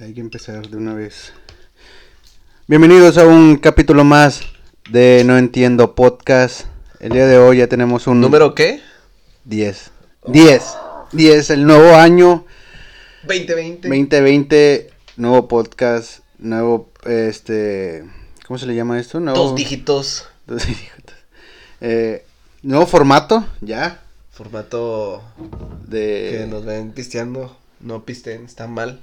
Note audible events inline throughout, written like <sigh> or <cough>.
Hay que empezar de una vez. Bienvenidos a un capítulo más de No Entiendo Podcast. El día de hoy ya tenemos un... ¿Número qué? 10. 10. 10, el nuevo año 2020. 2020, nuevo podcast, nuevo, este... ¿Cómo se le llama esto? Nuevo... Dos dígitos. <laughs> Dos dígitos. Eh, nuevo formato, ya. Formato De... que nos ven pisteando. No pisten, está mal.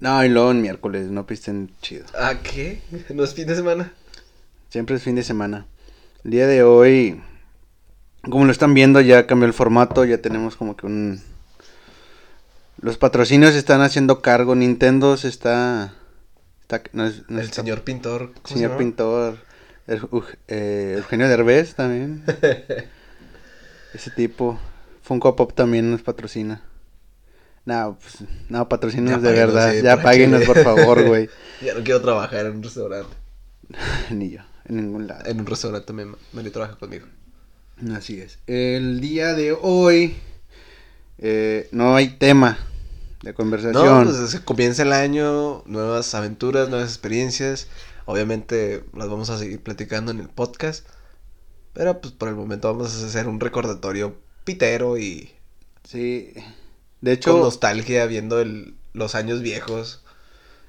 No, y luego en miércoles, no pisten chido. ¿Ah, qué? ¿No es fin de semana? Siempre es fin de semana. El día de hoy, como lo están viendo, ya cambió el formato, ya tenemos como que un... Los patrocinios están haciendo cargo, Nintendo se está... está no es- no El está- señor pintor. ¿cómo se señor llama? pintor, el- eh, Eugenio Derbez también. <laughs> Ese tipo. Funko Pop también nos patrocina. No, pues, no, patrocínanos de verdad. sí, ya páguenos, por favor, <laughs> güey. Ya no quiero trabajar en un restaurante. <laughs> Ni yo, en ningún lado. En un restaurante también Mario trabaja conmigo. Así es. El día de hoy eh, no hay tema de conversación. No, pues se comienza el año, nuevas aventuras, nuevas experiencias. Obviamente las vamos a seguir platicando en el podcast. Pero pues por el momento vamos a hacer un recordatorio pitero y Sí. De hecho, con nostalgia viendo el, los años viejos.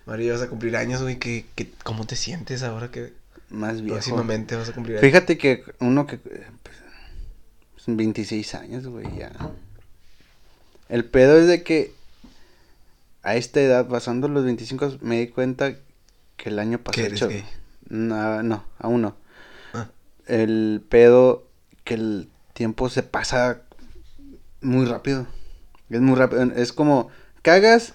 Mario, vas a cumplir años, güey. ¿qué, qué, cómo te sientes ahora que más viejo. próximamente vas a cumplir años? Fíjate que uno que... Pues, son 26 años, güey, ya. El pedo es de que a esta edad, pasando los 25, me di cuenta que el año ¿Que pasado... eres hecho- gay? No, no, aún no. Ah. El pedo que el tiempo se pasa muy rápido. Es muy rápido. Es como, cagas,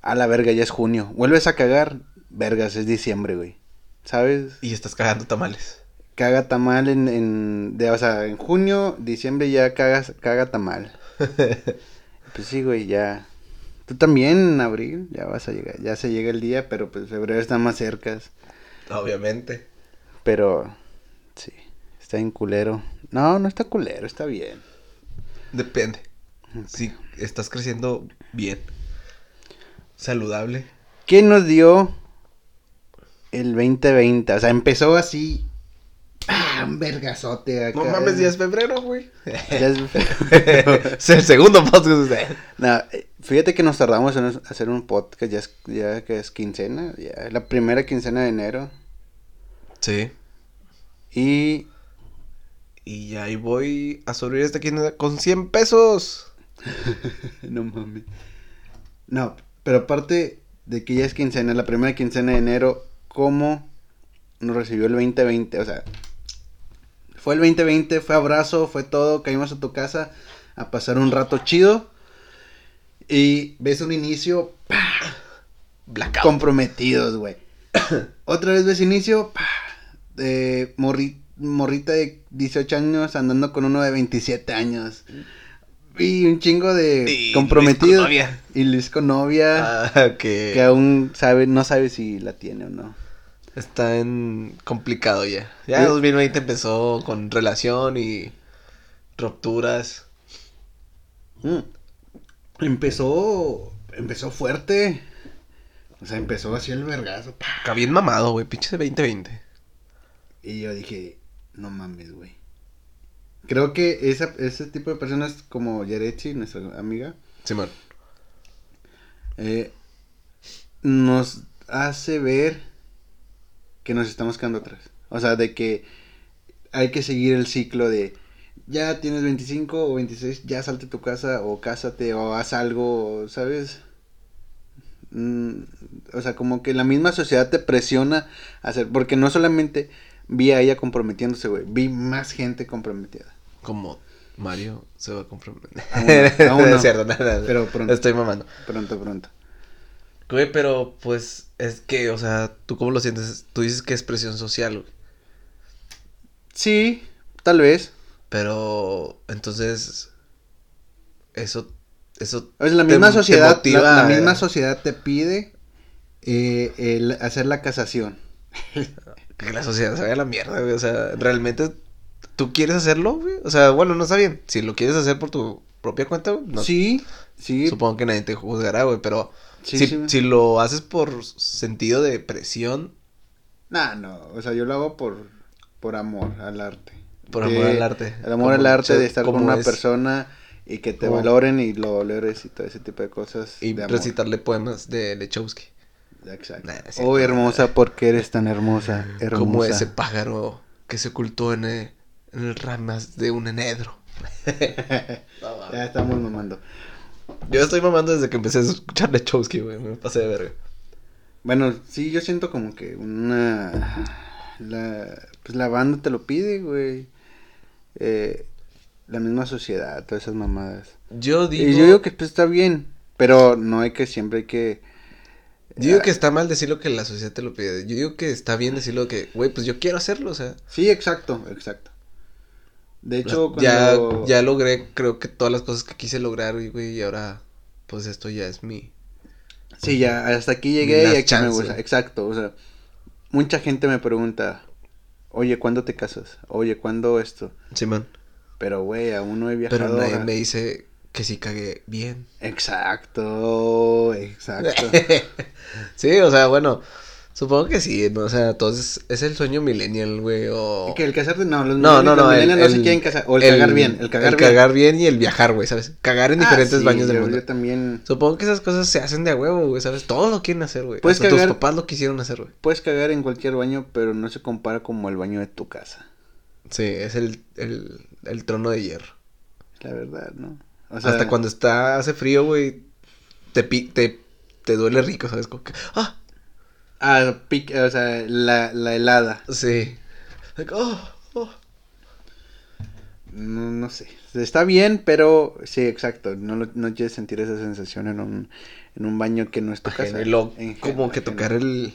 a la verga, ya es junio. Vuelves a cagar, vergas, es diciembre, güey. ¿Sabes? Y estás cagando tamales. Caga tamal en, en de, o sea, en junio, diciembre ya cagas, caga tamal. <laughs> Pues sí, güey, ya. Tú también en abril, ya vas a llegar, ya se llega el día, pero pues febrero está más cerca. Obviamente. Pero, sí, está en culero. No, no está culero, está bien. Depende. Si estás creciendo bien. Saludable. ¿Qué nos dio el 2020? O sea, empezó así. ¡Ah! Un vergazote acá. No mames, ya es febrero, güey. <laughs> Ya es- <laughs> es el segundo podcast. No, fíjate que nos tardamos en hacer un podcast, ya, es, ya que es quincena, ya la primera quincena de enero. Sí. Y Y ahí voy a sobrevivir esta quinta con 100 pesos. <laughs> no mames. No, pero aparte de que ya es quincena, la primera quincena de enero, ¿cómo nos recibió el 2020? O sea, fue el 2020, fue abrazo, fue todo, caímos a tu casa a pasar un rato chido. Y ves un inicio, Blackout. comprometidos, güey. <coughs> Otra vez ves inicio, de morri- morrita de 18 años andando con uno de 27 años. Y un chingo de comprometidos. Luis con novia. Y Luis con novia. Ah, que Que aún sabe, no sabe si la tiene o no. está en complicado ya. Ya Sí. 2020 empezó con relación y rupturas. Mm. Empezó, empezó fuerte. O sea, empezó así el vergazo. Acá bien mamado, güey, pinche 2020. Y yo dije, no mames, güey. Creo que esa, ese tipo de personas como Yarechi, nuestra amiga, Simón. eh, nos hace ver que nos estamos quedando atrás. O sea, de que hay que seguir el ciclo de ya tienes 25 o 26, ya salte a tu casa o cásate o haz algo, ¿sabes? Mm, o sea, como que la misma sociedad te presiona a hacer, porque no solamente vi a ella comprometiéndose, güey, vi más gente comprometida. Como Mario se va a comprometer. <laughs> Aún no, No no. es cierto, no, no. Pero pronto. Estoy mamando. Pronto, pronto. Güey, pero pues es que, o sea, ¿tú cómo lo sientes? Tú dices que es presión social, güey. Sí, tal vez. Pero entonces eso eso la te- misma te sociedad, motiva la, la a- misma sociedad te pide eh, el hacer la casación. <laughs> que la sociedad se vaya a la mierda, güey, o sea, realmente tú quieres hacerlo, güey? O sea, bueno, no está bien. Si lo quieres hacer por tu propia cuenta, güey, no Sí, sí. supongo que nadie te juzgará, güey, pero Sí, si, sí. si lo haces por sentido de presión, Nah, no, o sea, yo lo hago por, por amor al arte. por amor al arte. El amor al arte de estar con una es- persona y que te valoren y lo valores y todo ese tipo de cosas. Y de amor. recitarle poemas de Lechowski. Exacto. Nah, oh, hermosa, porque eres tan hermosa, hermosa. Como ese pájaro que se ocultó en el ramas de un enedro. <laughs> ya estamos mamando. Yo estoy mamando desde que empecé a escuchar Lechowski, güey. Me pasé de verga. Bueno, sí, yo siento como que una... La, pues la banda te lo pide, güey. Eh, la misma sociedad, todas esas mamadas. Yo digo. Y yo digo que pues, está bien, pero no hay que siempre hay que... Yo digo que está mal decir lo que la sociedad te lo pide. Yo digo que está bien decirlo que, güey, pues yo quiero hacerlo, o sea. Sí, exacto, exacto. De hecho, ya, cuando... ya logré, creo que todas las cosas que quise lograr, y, güey, y ahora, pues esto ya es mi. Sí, ya, hasta aquí llegué y aquí me gusta. Exacto, o sea, mucha gente me pregunta, oye, ¿cuándo te casas? Oye, ¿cuándo esto? Simón. Pero, güey, aún no he viajado. Pero nadie a- me dice que sí cagué bien. Exacto, exacto. <laughs> sí, o sea, bueno, supongo que sí, ¿no? O sea, entonces es el sueño millennial, güey, o... que el casarte, no, los No, no, millennials- los no, el, millennials no se el- quieren casar. O el, cagar bien, el cagar el bien. cagar bien y el viajar, güey, ¿sabes? Cagar en Ah, diferentes sí, baños del mundo. Yo también. Supongo que esas cosas se hacen de a huevo, güey, ¿sabes? Todos lo quieren hacer, güey. Puedes Hasta tus cagar- papás lo quisieron hacer, güey. Puedes cagar en cualquier baño, pero no se compara como el baño de tu casa. Sí, es el, el, el trono de hierro. La verdad, ¿no? O Hasta cuando está, hace frío, güey, te, pi- te, te duele rico, ¿sabes? Como que, ah, Ah, o sea, la, la helada. sí. Like, oh, oh. No, no sé. Está bien, pero sí, exacto. No, no quieres sentir esa sensación en un, en un baño que no es tu casa. En- como que tocar el...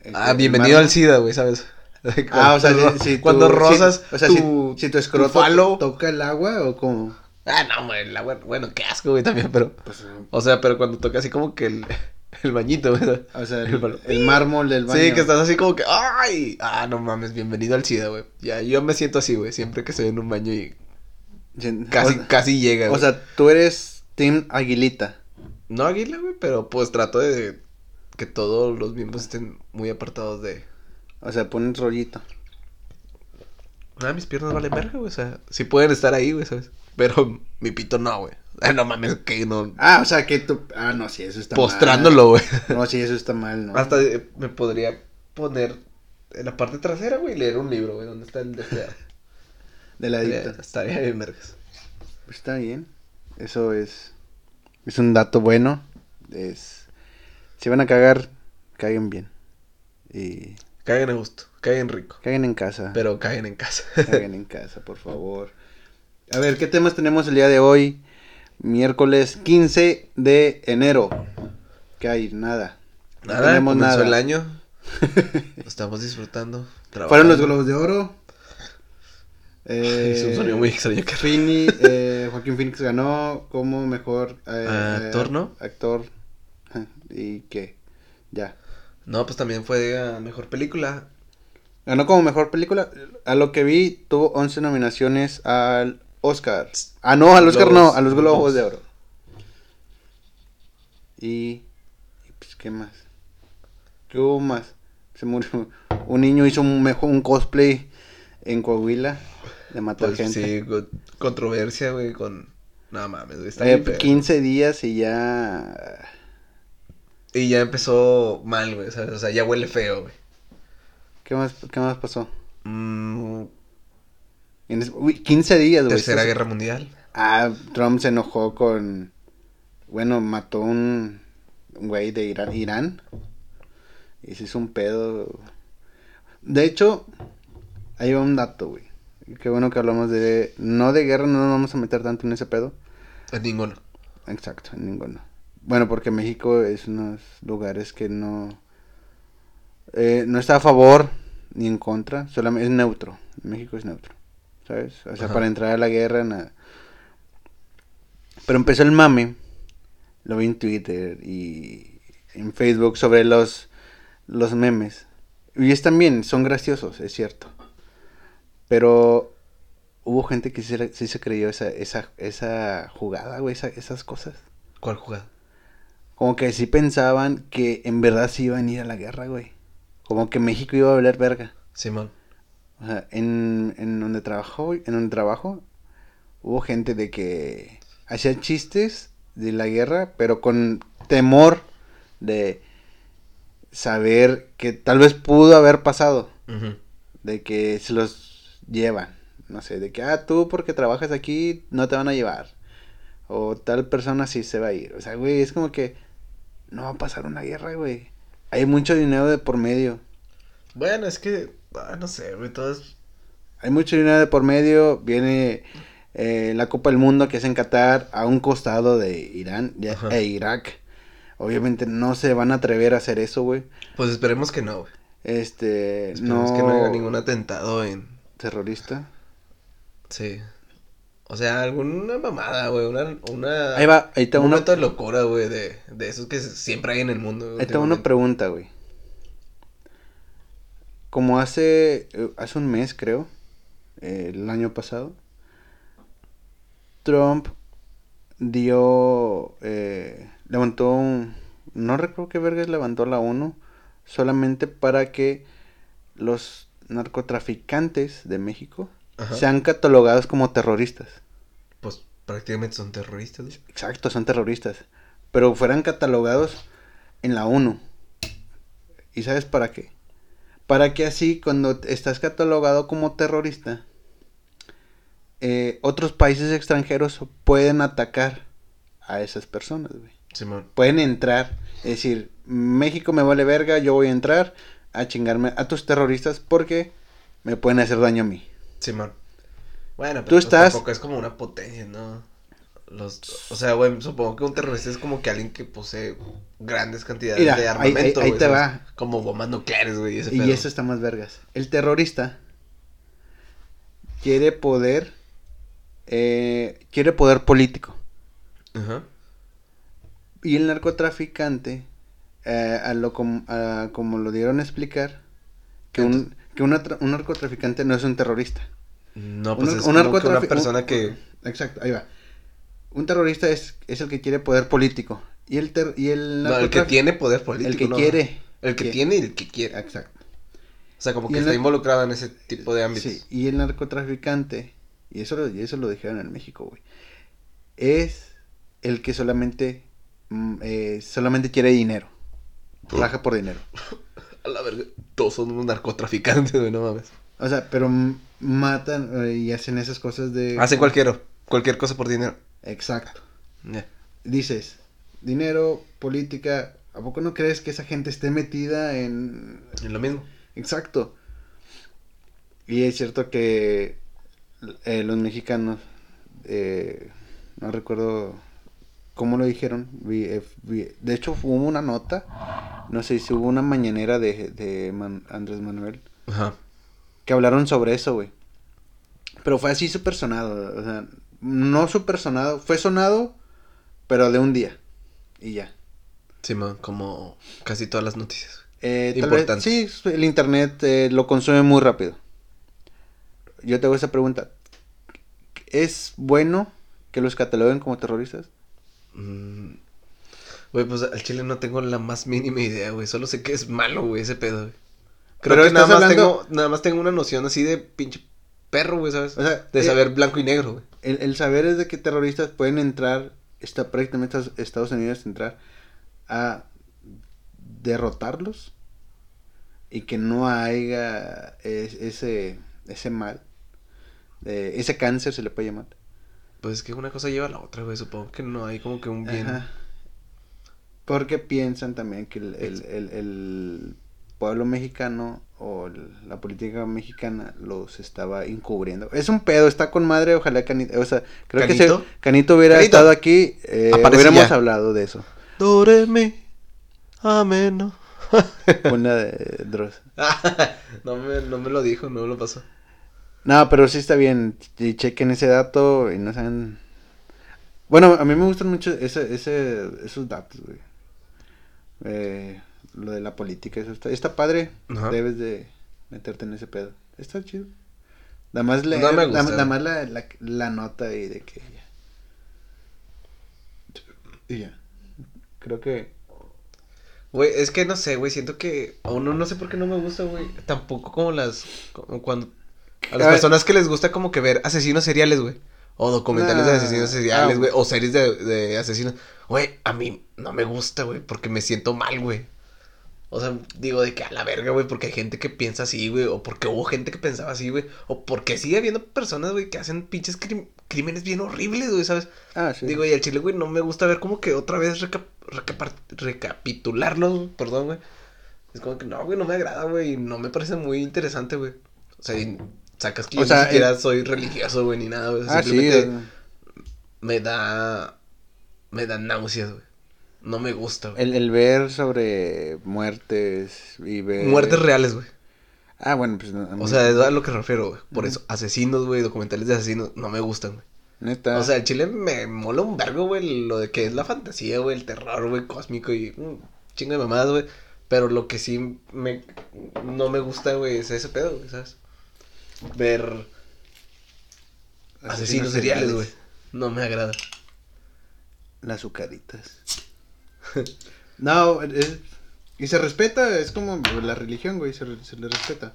Este, Ah, el bienvenido al SIDA, güey, ¿sabes? <laughs> Ah, o sea, si, si tu- cuando rozas o sea, tu, si, si tu escroto tu falo... toca el agua o como... Ah, no, güey, el agua- bueno, qué asco, güey, también, pero... Pues, O sea, pero cuando toca así como que el, <laughs> el bañito, güey. o sea, El el, el mármol del baño. Sí, que estás así como que, ¡ay! Ah, no mames, bienvenido al SIDA, güey. Ya, yo me siento así, güey, siempre que estoy en un baño y casi, o, casi llega, o güey. sea, tú eres Team Aguilita. No águila, güey, pero pues trato de que todos los miembros estén muy apartados de... O sea, pones rollito. Ah, mis piernas valen verga, güey, o sea, sí pueden estar ahí, güey, ¿sabes? Pero mi pito no, güey. Ah, <laughs> no mames, que no... Ah, o sea, que tú... Ah, no, sí, eso está mal. Postrándolo, güey. No, sí, eso está mal, ¿no? Hasta eh, me podría poner en la parte trasera, güey, y leer un libro, güey, donde está el deseado. De ladito. Estaría estaría bien vergas. Pues está bien. Eso es. Es un dato bueno. Es. Si van a cagar, caguen bien. Y. Caguen a gusto, caguen rico. Caguen en casa. Pero caguen en casa. Caguen en casa, por favor. A ver, ¿qué temas tenemos el día de hoy? Miércoles 15 de enero. ¿Qué hay? Nada. No Nada, tenemos comenzó nada. el año. <laughs> Lo estamos disfrutando. Fueron los globos de oro. Eh, <laughs> Es un sonido muy extraño que Fini, <laughs> eh, Joaquín Phoenix ganó como mejor eh, Actor, eh, ¿no? Actor. ¿Y qué? Ya. No, pues también fue a mejor película. Ganó como mejor película. A lo que vi, tuvo 11 nominaciones al Oscar. Ah, no, al Oscar Globos. no, a los Globos de Oro. Y, y, pues, ¿qué más? ¿Qué hubo más? Se murió. Un niño hizo un, mejor, un cosplay en Coahuila de matar Pues gente. sí, con- controversia, güey, con. No mames, güey. Está Eh, bien feo. 15 días y ya. Y ya empezó mal, güey, ¿sabes? O sea, ya huele feo, güey. ¿Qué más, qué más pasó? Mm, En es- uy, 15 días, güey. Tercera Guerra Mundial. Ah, Trump se enojó con. Bueno, mató un güey de Irán, Irán. Y se hizo un pedo. De hecho, ahí va un dato, güey. Qué bueno que hablamos de. No de guerra, no nos vamos a meter tanto en ese pedo. Es ninguno. Exacto, en ninguno. Bueno, porque México es unos lugares que no. eh, no está a favor ni en contra, solamente es neutro. México es neutro, ¿sabes? O sea, Ajá. para entrar a la guerra, nada. Pero empezó el mame, lo vi en Twitter y en Facebook sobre los, los memes. Y están bien, son graciosos, es cierto. Pero hubo gente que sí, se- sí se creyó esa, esa, esa jugada, güey, esa- esas cosas. ¿Cuál jugada? como que sí pensaban que en verdad sí iban a ir a la guerra, güey. Como que México iba a valer verga. Simón. O sea, en, en donde trabajó, en donde trabajo, hubo gente de que hacía chistes de la guerra, pero con temor de saber que tal vez pudo haber pasado, de que se los llevan, no sé, de que, ah, tú porque trabajas aquí no te van a llevar, o tal persona sí se va a ir, o sea, güey, es como que no va a pasar una guerra, güey, hay mucho dinero de por medio. Bueno, es que, ah, no sé, güey, todo es... Hay mucho dinero de por medio. Viene eh, la Copa del Mundo que es en Qatar a un costado de Irán y- Ajá. e Irak. Obviamente no se van a atrever a hacer eso, güey. Pues esperemos que no, güey. Este, Esperemos no, que no haya ningún atentado en... terrorista. Sí. O sea, alguna mamada, güey, una... una... Ahí va, ahí un una, momento de locura, güey, de, de esos que siempre hay en el mundo. ahí va una pregunta, güey. Como hace, eh, hace un mes, creo, eh, el año pasado, Trump dio, eh, levantó un, no recuerdo qué vergas levantó la ONU, solamente para que los narcotraficantes de México Ajá. sean catalogados como terroristas. Pues prácticamente son terroristas. Exacto, son terroristas. Pero fueran catalogados en la ONU. ¿Y sabes para qué? Para que así, cuando estás catalogado como terrorista, eh, otros países extranjeros pueden atacar a esas personas, güey. Simón. Pueden entrar, es decir, México me vale verga, yo voy a entrar a chingarme a tus terroristas porque me pueden hacer daño a mí. Simón. Bueno, pero Tú pues estás- tampoco es como una potencia, ¿no? Los, o sea, güey, supongo que un terrorista es como que alguien que posee grandes cantidades Mira, de armamento, ahí- ahí güey, te ¿sabes? va. Como bombas nucleares, güey, ese Y pedo. eso está más vergas. El terrorista quiere poder, eh, quiere poder político. Ajá. Y el narcotraficante, eh, a lo com- a como lo dieron a explicar, que, un, que una un narcotraficante no es un terrorista. No, pues Un- es un como que una persona un- que... Exacto, ahí va. Un terrorista es, es el que quiere poder político. Y el, ter- y el, No, el que tiene poder político, El que no. quiere. El que Que- tiene y el que quiere. Exacto. O sea, como que está involucrado en ese tipo de ámbitos. Sí, y el narcotraficante, y eso lo, y eso lo dijeron en México, güey, es el que solamente, mm, eh, solamente quiere dinero. Trabaja por dinero. <laughs> A la verga, todos son unos narcotraficantes, güey, no mames. O sea, pero matan eh, y hacen esas cosas de... Hacen cualquier, cualquier cosa por dinero. Exacto. Dices, dinero, política, ¿a poco no crees que esa gente esté metida en... Es lo mismo. Exacto. Y es cierto que eh, los mexicanos, eh, no recuerdo cómo lo dijeron, eh, de hecho hubo una nota, no sé si hubo una mañanera de, de Man- Andrés Manuel, Ajá. que hablaron sobre eso, güey. Pero fue así súper sonado, o sea, no súper sonado, fue sonado, pero de un día, y ya. Sí, man, como casi todas las noticias. Eh, tal vez, Importante. sí, el internet eh, lo consume muy rápido. Yo te hago esa pregunta. ¿Es bueno que los cataloguen como terroristas? Mm. Güey, pues al chile no tengo la más mínima idea, güey. Solo sé que es malo, güey, ese pedo, güey. Creo Pero que nada más, hablando- tengo, nada más tengo una noción así de pinche perro, güey, ¿sabes? O sea, de eh, saber blanco y negro, güey. El, el saber es de que terroristas pueden entrar, está prácticamente Estados Unidos entrar a derrotarlos y que no haya es- ese, ese mal, eh, ese cáncer se le puede llamar. Pues es que una cosa lleva a la otra, güey. Supongo que no hay como que un bien. Ajá. Porque piensan también que el, el- el- el pueblo mexicano o la política mexicana los estaba encubriendo. Es un pedo, está con madre, ojalá Canito, o sea, creo que ¿Canito? si Canito hubiera Canito. estado aquí, eh, hubiéramos ya. hablado de eso. Doreme. Ameno. <laughs> Una de Dross. <laughs> no, me, no me lo dijo, no me lo pasó. No, pero sí está bien, chequen ese dato y no sean... Bueno, a mí me gustan mucho ese, ese, esos datos, güey. Eh, lo de la política, eso está, está padre. Ajá. Debes de meterte en ese pedo. Está chido. Nada más, leer, No me nada, gusta. nada más la, la, la nota y de que ya. Y ya. Creo que. Güey, es que no sé, güey, siento que a uno no sé por qué no me gusta, güey. Tampoco como las como cuando a las A ver. personas que les gusta como que ver asesinos seriales, güey. O documentales de Nah. asesinos seriales, Ah, güey, o series de, de asesinos. Güey, a mí no me gusta, güey, porque me siento mal, güey. O sea, digo de que a la verga, güey, porque hay gente que piensa así, güey, o porque hubo gente que pensaba así, güey, o porque sigue habiendo personas, güey, que hacen pinches crim- crímenes bien horribles, güey, ¿sabes? Ah, sí. Digo, y al chile, güey, no me gusta ver como que otra vez reca- recapitularlos, perdón, güey. Es como que no, güey, no me agrada, güey, no me parece muy interesante, güey. O sea, y sacas que O yo sea, ni siquiera el- soy religioso, güey, ni nada, güey. ah. Simplemente eh, me da, me da náuseas, güey. No me gusta, güey. El, el ver sobre muertes y ver. Muertes reales, güey. Ah, bueno, pues. no, O sea, es a lo que refiero, güey. Por eso, asesinos, güey, documentales de asesinos, no me gustan, güey. Neta. O sea, el chile me mola un vergo, güey, lo de que es la fantasía, güey, el terror, güey, cósmico y un chingo de mamadas, güey. Pero lo que sí me, no me gusta, güey, es ese pedo, güey, ¿sabes? Ver asesinos seriales, güey. No me agrada. Las azucaritas. <laughs> no, es- y se respeta, es como la religión, güey, se, le respeta.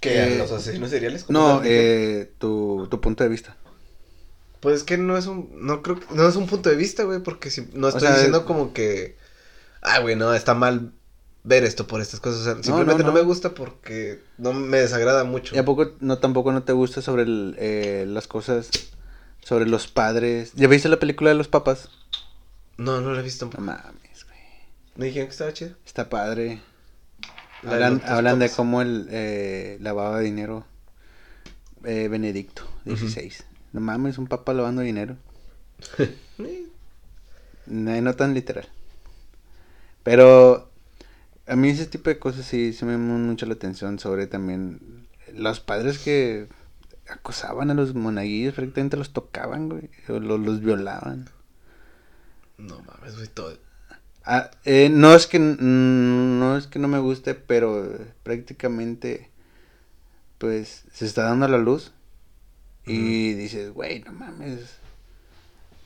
¿Qué? Eh, ¿Los asesinos seriales? ¿Cómo No, eh, tu, tu punto de vista. Pues es que no es un, no creo que, no es un punto de vista, güey, porque si, no estoy sea, diciendo como que, ah, güey, no, está mal ver esto por estas cosas, o sea, simplemente no, no. me gusta porque no me desagrada mucho. ¿Y a poco no tampoco no te gusta sobre el, eh, las cosas, sobre los padres? ¿Ya viste la película de los papas? No, no lo he visto No mames, güey. ¿Me dijeron que estaba chido? Está padre. La Hablan, de cómo el eh, lavaba dinero eh, Benedicto XVI. No mames, un papa lavando dinero. <laughs> No, no tan literal. Pero a mí ese tipo de cosas sí, sí me llaman mucho la atención sobre también los padres que acosaban a los monaguillos, prácticamente los tocaban, güey, o lo- los, violaban. No mames, güey, todo. Ah, eh, no es que mm, no es que no me guste, pero prácticamente pues se está dando la luz y dices, güey, no mames.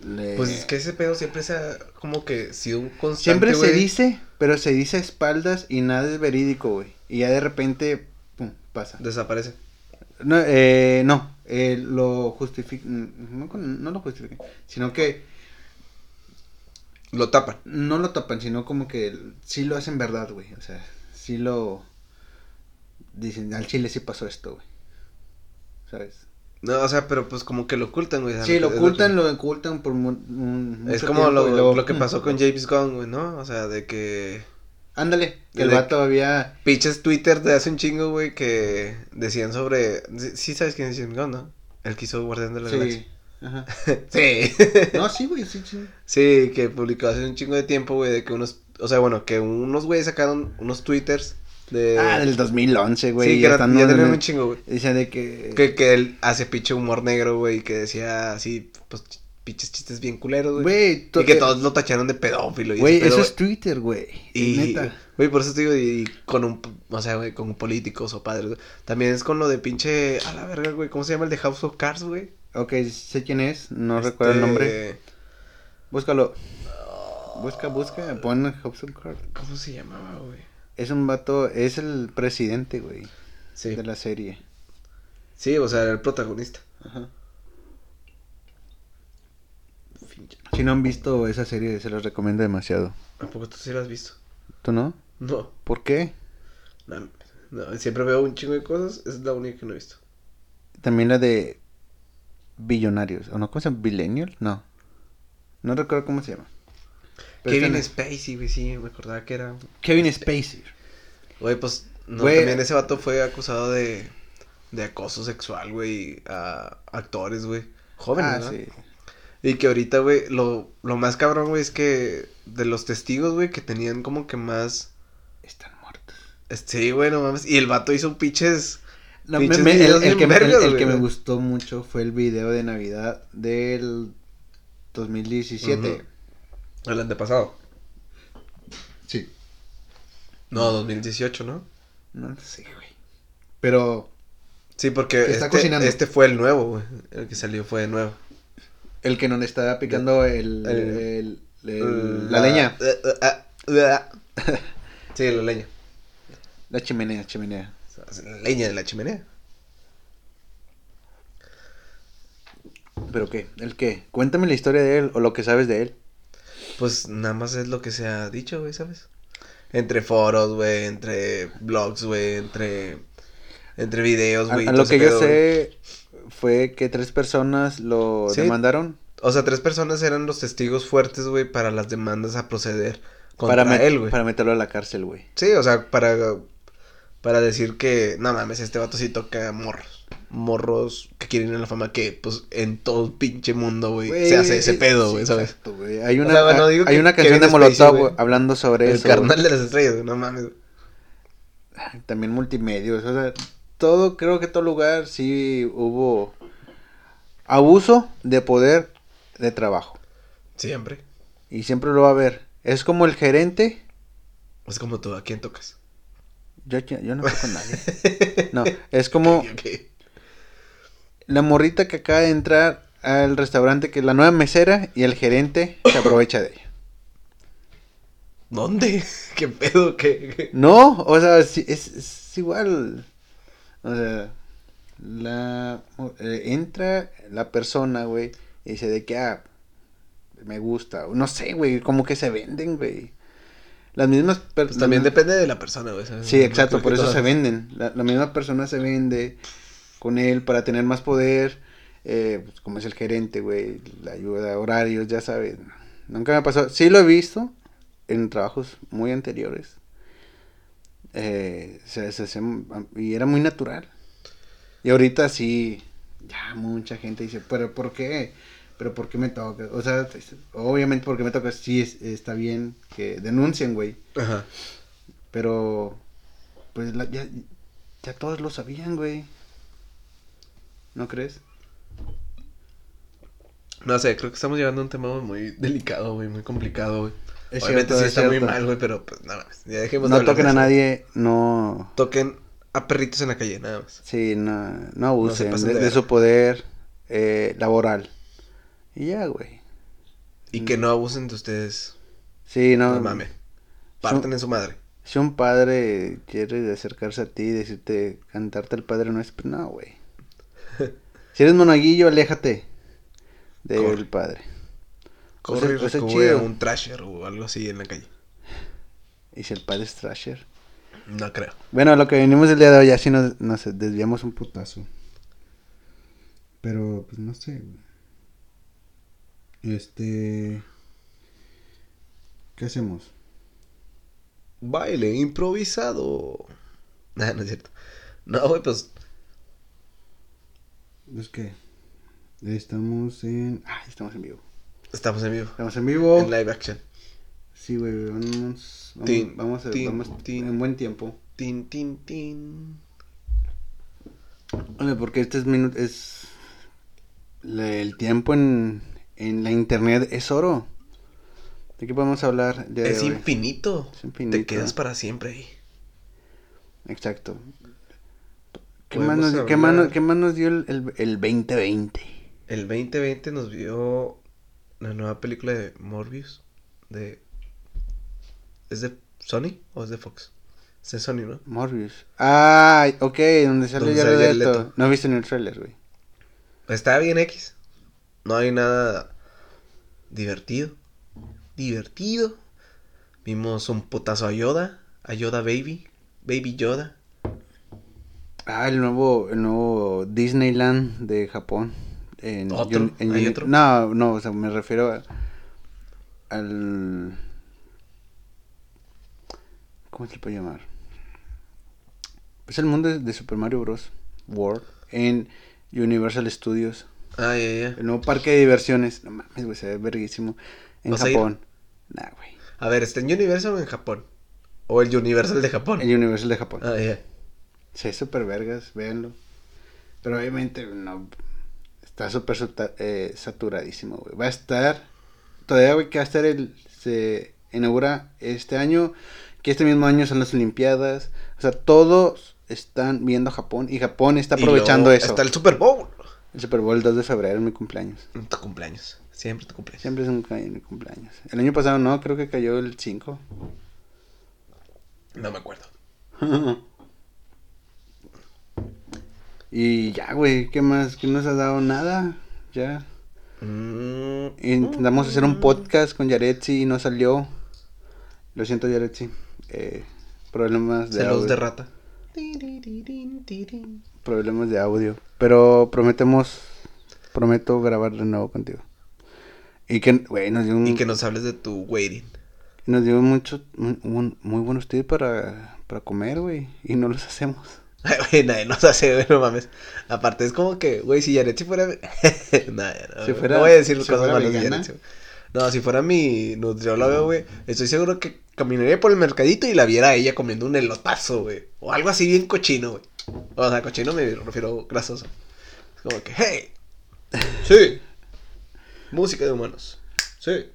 Le- Pues es que ese pedo siempre se ha como que sido un constante, Siempre se dice, pero se dice a espaldas y nada es verídico, güey. Y ya de repente, pum, pasa. Desaparece. No, eh, no, eh, lo justifica, no, no lo justifican, sino que Lo tapan. no lo tapan, sino como que sí lo hacen verdad, güey. O sea, sí lo dicen, al chile sí pasó esto, güey. ¿Sabes? No, o sea, pero pues como que lo ocultan, güey. Sí, lo ocultan, que- lo ocultan por mu- un- Es como tiempo lo, luego, lo que pasó con James Gunn, güey, ¿no? O sea, de que Ándale, que el vato había... pinches Twitter de hace un chingo, güey, que decían sobre... Sí, sí sabes quién es James Gunn, ¿no? El que hizo Guardián de la Sí, Galaxia. Ajá. <laughs> Sí. No, sí, güey, sí, sí. sí, que publicó hace un chingo de tiempo, güey, de que unos... O sea, bueno, que unos güeyes sacaron unos Twitters de... Ah, del 2011, güey. sí, que ya ya tenían un chingo, güey. Dice de que... Que, que él hace pinche humor negro, güey, que decía así, pues, ch- pinches chistes bien culeros, güey. Güey, to- Y que eh, todos lo tacharon de pedófilo y Güey, eso es Twitter, güey. Y, Neta. güey, por eso te digo, y con un, o sea, güey, con políticos o padres, güey. También es con lo de pinche, a la verga, güey, ¿cómo se llama el de House of Cards, güey? Ok, sé quién es, no recuerdo el Este, nombre. Búscalo. Busca, busca, pon House of Cards. ¿Cómo se llamaba, güey? Es un vato, es el presidente, güey, Sí. de la serie. Sí, o sea, era el protagonista. Ajá. Si no han visto esa serie, se los recomiendo demasiado. ¿A poco tú sí lo has visto? ¿Tú no? No, ¿Por qué? no, no, siempre veo un chingo de cosas, es la única que no he visto. También la de Billonarios, ¿o no? ¿Cómo se llama? ¿Billennial? No. No recuerdo cómo se llama. Pero Kevin Spacey, güey, sí, me acordaba que era... Kevin Spacey. Güey, pues, no, Güey. también ese vato fue acusado de, de acoso sexual, güey, a actores, güey, jóvenes, Ah, ¿no? sí. Y que ahorita, güey, lo, lo más cabrón, güey, es que de los testigos, güey, que tenían como que más... Están muertos. este, Sí, güey, no mames, y el vato hizo pinches... No, me- Pinches me- el, que, me- vergas, el- el güey, que me ¿no? gustó mucho fue el video de Navidad del 2017. Ujú. El antepasado. Sí. No, 2018, ¿no? No sé, güey. Pero Sí, porque Que está este, cocinando. este fue el nuevo, güey. El que salió fue de nuevo. el que no le estaba picando el, El- el- el- la leña. <laughs> Sí, la leña. La chimenea, chimenea. La leña de la chimenea. ¿Pero qué? ¿El qué? Cuéntame la historia de él o lo que sabes de él. Pues nada más es lo que se ha dicho, güey, ¿sabes? Entre foros, güey, entre blogs, güey, entre... Entre videos, güey. lo que yo sé fue que tres personas lo Sí. demandaron O sea, tres personas eran los testigos fuertes, güey, para las demandas a proceder contra él, güey. para meterlo a la cárcel, güey. Sí, o sea, para, para decir que, no mames, este vato sí toca morros. Morros que quieren ir a la fama que, pues, en todo el pinche mundo, güey, se hace ese sí, pedo, sí, güey, ¿sabes? exacto, güey. Hay una, sea, bueno, digo hay que una canción de Molotov hablando sobre El eso. carnal de las estrellas, no mames. También multimedios, o sea, todo, creo que todo lugar sí hubo abuso de poder de trabajo. Siempre. Y siempre lo va a haber. Es como el gerente. Es como tú, ¿a quién tocas? Yo, yo, yo no toco a nadie. <laughs> No, es como la morrita que acaba de entrar al restaurante, que es la nueva mesera, y el gerente se aprovecha de ella. ¿Dónde? <laughs> ¿Qué pedo? ¿Qué? qué? No, o sea, es, es igual. O sea, la eh, entra la persona, güey, y dice de que ah, me gusta, no sé, güey, como que se venden, güey. Las mismas Pues personas. también depende de la persona. Sí, exacto, por eso todas- se venden. La, la misma persona se vende con él para tener más poder, eh, pues, como es el gerente, güey, la ayuda, horarios, ya sabes. Nunca me pasó. Sí lo he visto en trabajos muy anteriores. Eh, se, se y era muy natural. Y ahorita sí, ya mucha gente dice, pero ¿por qué? Pero ¿por qué me toca? O sea, obviamente porque me toca, sí es- está bien que denuncien, güey. Ajá. Pero, pues la- ya, ya todos lo sabían, güey. ¿No crees? No sé, creo que estamos llegando a un tema muy delicado, güey, muy complicado, güey. Es Obviamente cierto, sí es está muy mal, güey, pero pues nada más. Ya dejemos de No toquen de a nadie, no... Toquen a perritos en la calle, nada más. Sí, no, no abusen de, su poder eh, laboral. Y ya, güey. Y que no abusen de ustedes. Sí, no. No, mames. Parten en su madre. Si un padre quiere acercarse a ti y decirte, cantarte el padre nuestro, pues no, güey. <laughs> si eres monaguillo, aléjate del Corre. padre. Corre y o sea, chido. un trasher o algo así en la calle. Y si el padre es Thrasher. No creo. Bueno, lo que venimos el día de hoy, así nos, nos desviamos un putazo. Pero, pues no sé. Este. ¿Qué hacemos? Baile improvisado. <laughs> Nah, no es cierto. No, güey, pues. Es que. Estamos en. Ah, estamos en vivo. Estamos en vivo. Estamos en vivo. En live action. Sí, güey, vamos. Vamos, Tin, vamos, a, tin, vamos tin. en buen tiempo. Tin, tin, tin. Oye, porque este es. Es. el tiempo en, en la internet es oro. ¿De qué podemos hablar? el día de Es hoy? infinito. Es infinito. Te quedas para siempre ahí. Exacto. ¿Qué más, nos, ¿qué, más nos- qué más nos dio el, el, el 2020? El 2020 nos vio la nueva película de Morbius. De. ¿Es de Sony o es de Fox? Es de Sony, ¿no? Morbius. Ah, ok, donde sale Jared Leto. No he visto ni el trailer, güey. Está bien X. No hay nada divertido. Divertido. Vimos un putazo a Yoda. A Yoda Baby. Baby Yoda. Ah, el nuevo, el nuevo Disneyland de Japón. En, ¿Otro? En ¿Hay otro? No, no, o sea, me refiero a- al... ¿Cómo se le puede llamar? Es el mundo de, de Super Mario Bros. World en Universal Studios. Ah, ya, ya. El nuevo parque de diversiones. No mames, güey, se ve verguísimo. En ¿Vas a? Japón. Nah, güey. A ver, ¿está en Universal o en Japón? O el Universal de Japón. El Universal de Japón. Ah, ya. Sí, súper vergas, véanlo. Pero obviamente no. Está súper eh, saturadísimo, güey. Va a estar. Todavía, güey, que va a estar el. Se inaugura este año. Que este mismo año son las Olimpiadas. O sea, todos están viendo Japón. Y Japón está Y aprovechando luego eso. Está el Super Bowl. El Super Bowl 2 de febrero, es mi cumpleaños. En tu cumpleaños. Siempre tu cumpleaños. Siempre es un mi cumpleaños. El año pasado no, creo que cayó el 5. No me acuerdo. <laughs> y ya, güey, ¿qué más? ¿Qué nos ha dado? Nada, ya. Mm, Intentamos hacer un podcast con Yaretsi y no salió. Lo siento, Yaretsi. Eh, problemas de Celos de rata. Problemas de audio. Pero prometemos, prometo grabar de nuevo contigo. Y que, güey, nos dio un, Y que nos hables de tu waiting. nos dio mucho, muy, un- muy buenos tips para, para comer, güey. Y no los hacemos. <laughs> Ay, güey, nadie nos hace, güey, no mames. Aparte, es como que, güey, si Yaretsi fuera. <laughs> nah, no, Si fuera- no voy a decir si cosas malas de. Yaretsi. No, si fuera mi nutrióloga, güey, estoy seguro que caminaría por el mercadito y la viera a ella comiendo un elotazo, güey. O algo así bien cochino, güey. O sea, cochino me refiero grasoso. Es como que, hey. Sí. Música de humanos. Sí.